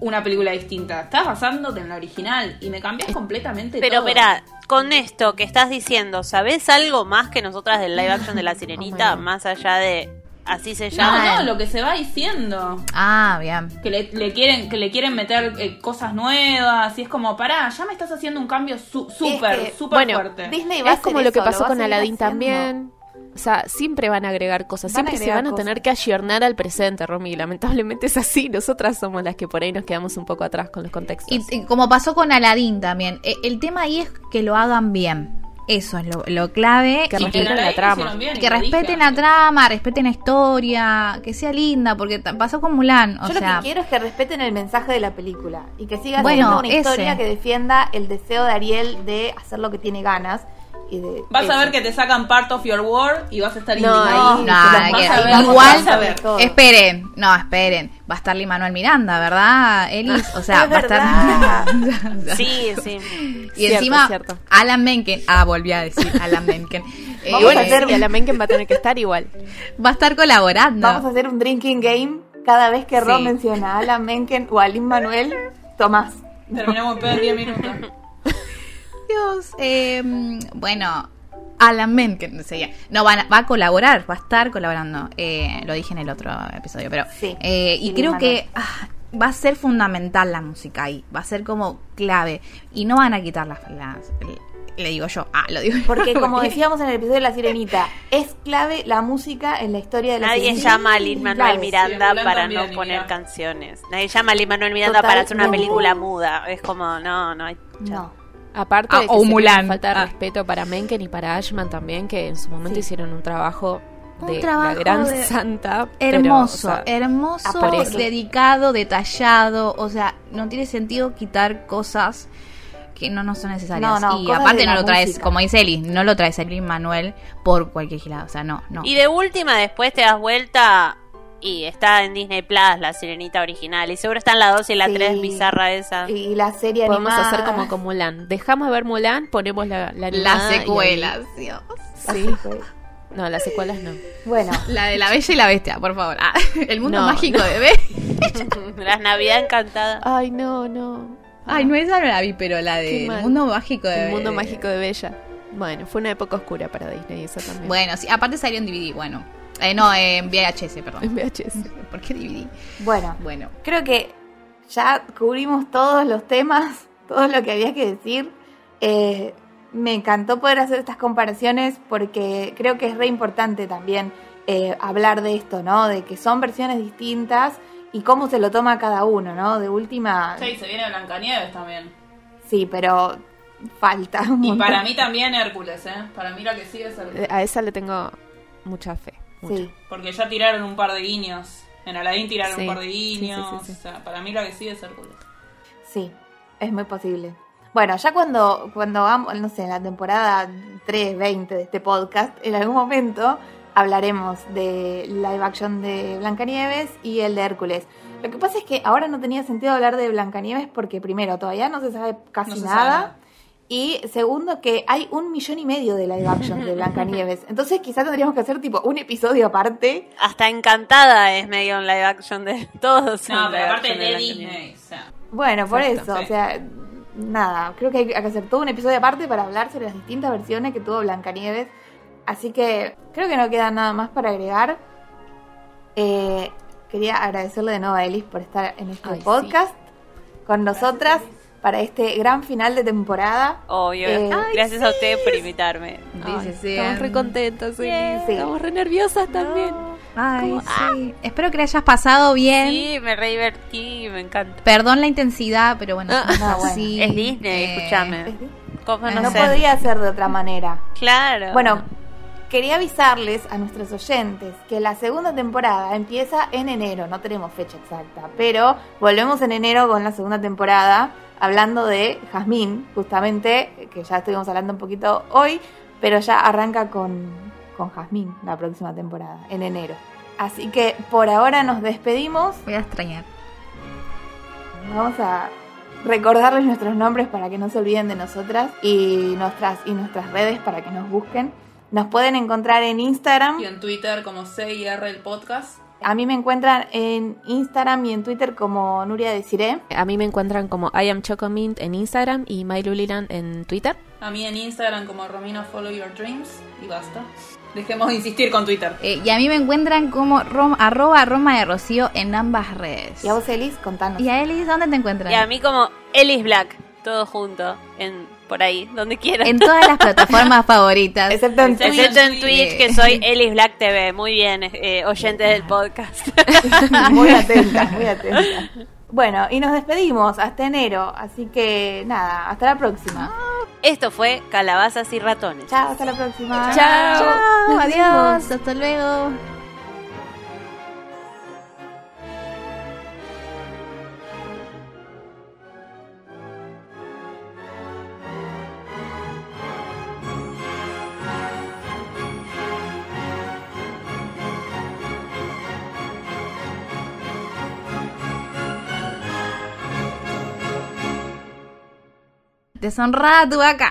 una película distinta. Estás basándote en la original y me cambias completamente
Pero
todo.
mira, con esto que estás diciendo, ¿sabés algo más que nosotras del live action de La Sirenita?
Oh
más allá de así se
No,
llama.
no, lo que se va diciendo.
Ah, bien.
que le, le quieren que le quieren meter eh, cosas nuevas y es como pará ya me estás haciendo un cambio su- súper
Es que,
súper
bueno,
fuerte
Disney va a
Es
hacer
como lo que
eso,
pasó
a
con Aladdin
haciendo.
también. O sea, siempre van a agregar cosas,
Van a
siempre se van a
cosas.
tener que ayornar al presente, Romy. Lamentablemente es así. Nosotras somos las que por ahí nos quedamos un poco atrás con los contextos.
Y, y como pasó con Aladdin también, eh, el tema ahí es que lo hagan bien. Eso es lo, lo clave.
Que
y
respeten
En
la trama.
bien,
que
lo dije
respeten la trama, respeten la historia, que sea linda, porque pasó con Mulan. O
Yo lo
sea,
que quiero es que respeten el mensaje de la película y que siga
Bueno,
siendo una
ese.
historia que defienda el deseo de Ariel de hacer lo que tiene ganas y de
vas a ver que te sacan part of your world y vas a estar
No,
indignado
ahí-
No,
Vas
que-
a ver,
igual,
vas a ver.
todo.
esperen, no, esperen. Va a estar Lin Manuel Miranda, ¿verdad, Elis? O sea,
Es
va a estar.
Sí, sí.
Y
Cierto,
encima,
cierto.
Alan Menken. Ah, volví a decir Alan Menken. Eh,
Vamos
y bueno,
a hacer-
sí, a la Menken va a tener que estar igual.
va a estar colaborando.
Vamos a hacer un drinking game cada vez que Ron
Sí.
menciona a Alan Menken o a Lin Manuel, Tomás.
terminamos en 10 minutos
Dios. eh, bueno, Alan Menken sería. No, van a- va a colaborar, va a estar colaborando. Eh, lo dije en el otro episodio, pero.
Sí.
eh, y creo que ah, va a ser fundamental la música ahí. Va a ser como clave. Y no van a quitar las. las- le digo yo. Ah, lo digo yo.
Porque como decíamos en el episodio de La Sirenita, es clave la música en la historia de la
Nadie
Sirenita.
llama a Lin Manuel. Miranda
Sí,
para no poner canciones. Nadie llama a Lin Manuel Miranda para hacer una película muda. Es como, no, no hay.
No.
Aparte
Ah,
de que
o
sería
Mulan.
una falta de
Ah.
respeto para Menken y para Ashman también, que en su momento
Sí.
hicieron un trabajo
Un
de
trabajo
la gran
de-
santa. pero,
Hermoso,
o sea,
hermoso,
eso.
dedicado, detallado. O sea, no tiene sentido quitar cosas que no nos son necesarias.
No, no,
y aparte no lo traes,
música.
como dice Eli, no lo traes a Manuel por cualquier gilado. O sea, no, no.
Y de última, después te das vuelta y está en Disney Plus la sirenita original. Y seguro están la 2 y la
Sí.
3 bizarra esa.
Y la serie
podemos
animada.
hacer como con Mulan. Dejamos de ver Mulan, ponemos la, la
Las
ahí-
Dios.
Sí. No, las secuelas no.
Bueno,
La de la Bella y la Bestia, por favor. Ah, el mundo
No,
mágico
no.
de B.
Las Navidad encantadas.
Ay, no, no.
Ay, no esa no la vi, pero la de
mal.
mundo mágico de
El mundo
de-
mágico de Bella. Bueno, fue una época oscura para Disney eso también.
Bueno, sí, aparte salió en DVD, bueno. Eh, no, en VHS, perdón.
En VHS.
¿Por qué DVD?
bueno.
Bueno.
Creo que ya cubrimos todos los temas, todo lo que había que decir. Eh, me encantó poder hacer estas comparaciones porque creo que es re importante también eh, hablar de esto, ¿no? De que son versiones distintas y cómo se lo toma cada uno, ¿no? De última,
Sí, se viene Blancanieves también.
sí, pero falta. un
Y para mí también Hércules, ¿eh? Para mí la que sigue es Hércules.
A esa le tengo mucha fe. Mucha.
Sí,
Porque ya tiraron un par de guiños. En Aladdin tiraron
Sí.
un par de
Sí, sí,
guiños.
sí, sí.
O sea, para mí la que sigue es Hércules.
sí, es muy posible. Bueno, ya cuando, cuando vamos, no sé, en la temporada 3, 20 de este podcast, en algún momento hablaremos de live action de Blancanieves y el de Hércules. Lo que pasa es que ahora no tenía sentido hablar de Blancanieves porque primero todavía no se sabe casi
No se sabe
nada.
nada.
Y segundo, que hay un millón y medio de live action de Blancanieves. Entonces quizás tendríamos que hacer tipo un episodio aparte.
Hasta encantada es medio un live action de todos.
No, pero aparte de
Blancanieves.
Disney. O sea,
Bueno, por
Exacto,
eso,
sí.
o sea, nada, creo que hay que hacer todo un episodio aparte para hablar sobre las distintas versiones que tuvo Blancanieves. Así que creo que no queda nada más para agregar. Eh, quería agradecerle de nuevo a Elis por estar en este
Ay, sí.
podcast con nosotras para este gran final de temporada.
Obvio.
Eh,
Gracias a ustedes por invitarme.
Dice, sí.
Estamos re contentas, Elis.
Sí.
Estamos re nerviosas también.
Ay, sí. Espero que le hayas pasado bien.
Sí, me re divertí, me encanta.
Perdón la intensidad, pero bueno,
Ah,
ah, bueno.
Es Disney,
Eh,
escúchame. ¿Cómo no,
no
sé?
podría ser de otra manera.
Claro.
Bueno, quería avisarles a nuestros oyentes que la segunda temporada empieza en enero, no tenemos fecha exacta, pero volvemos en enero con la segunda temporada hablando de Jazmín, justamente, que ya estuvimos hablando un poquito hoy, pero ya arranca con, con Jazmín la próxima temporada, en enero. Así que por ahora nos despedimos,
Voy a extrañar.
vamos a recordarles nuestros nombres para que no se olviden de nosotras y nuestras, y nuestras redes para que nos busquen. Nos pueden encontrar en Instagram.
Y en Twitter como CIR el podcast.
A mí me encuentran en Instagram y en Twitter como Nuria Desiré.
A mí me encuentran como I am Chocomint en Instagram y Mylulilan en Twitter.
A mí en Instagram como Romina Follow Your Dreams. Y basta. Dejemos de insistir con Twitter.
Eh, y a mí me encuentran como rom- arroba Roma de Rocío en ambas redes.
Y a vos, Elis, contanos.
¿Y a Elis dónde te encuentran?
Y a mí como Ellis Black, todo junto, en por ahí, donde quieran.
En todas las plataformas favoritas.
Excepto en Twitch.
Excepto en Twitch, que soy Ellis Black TV. Muy bien, eh, oyentes del podcast.
muy atenta, muy atenta. Bueno, y nos despedimos hasta enero. Así que nada, hasta la próxima.
Esto fue Calabazas y Ratones.
Chao, hasta la próxima.
Chao.
Chao, adiós, hasta luego. Deshonrada tu vaca.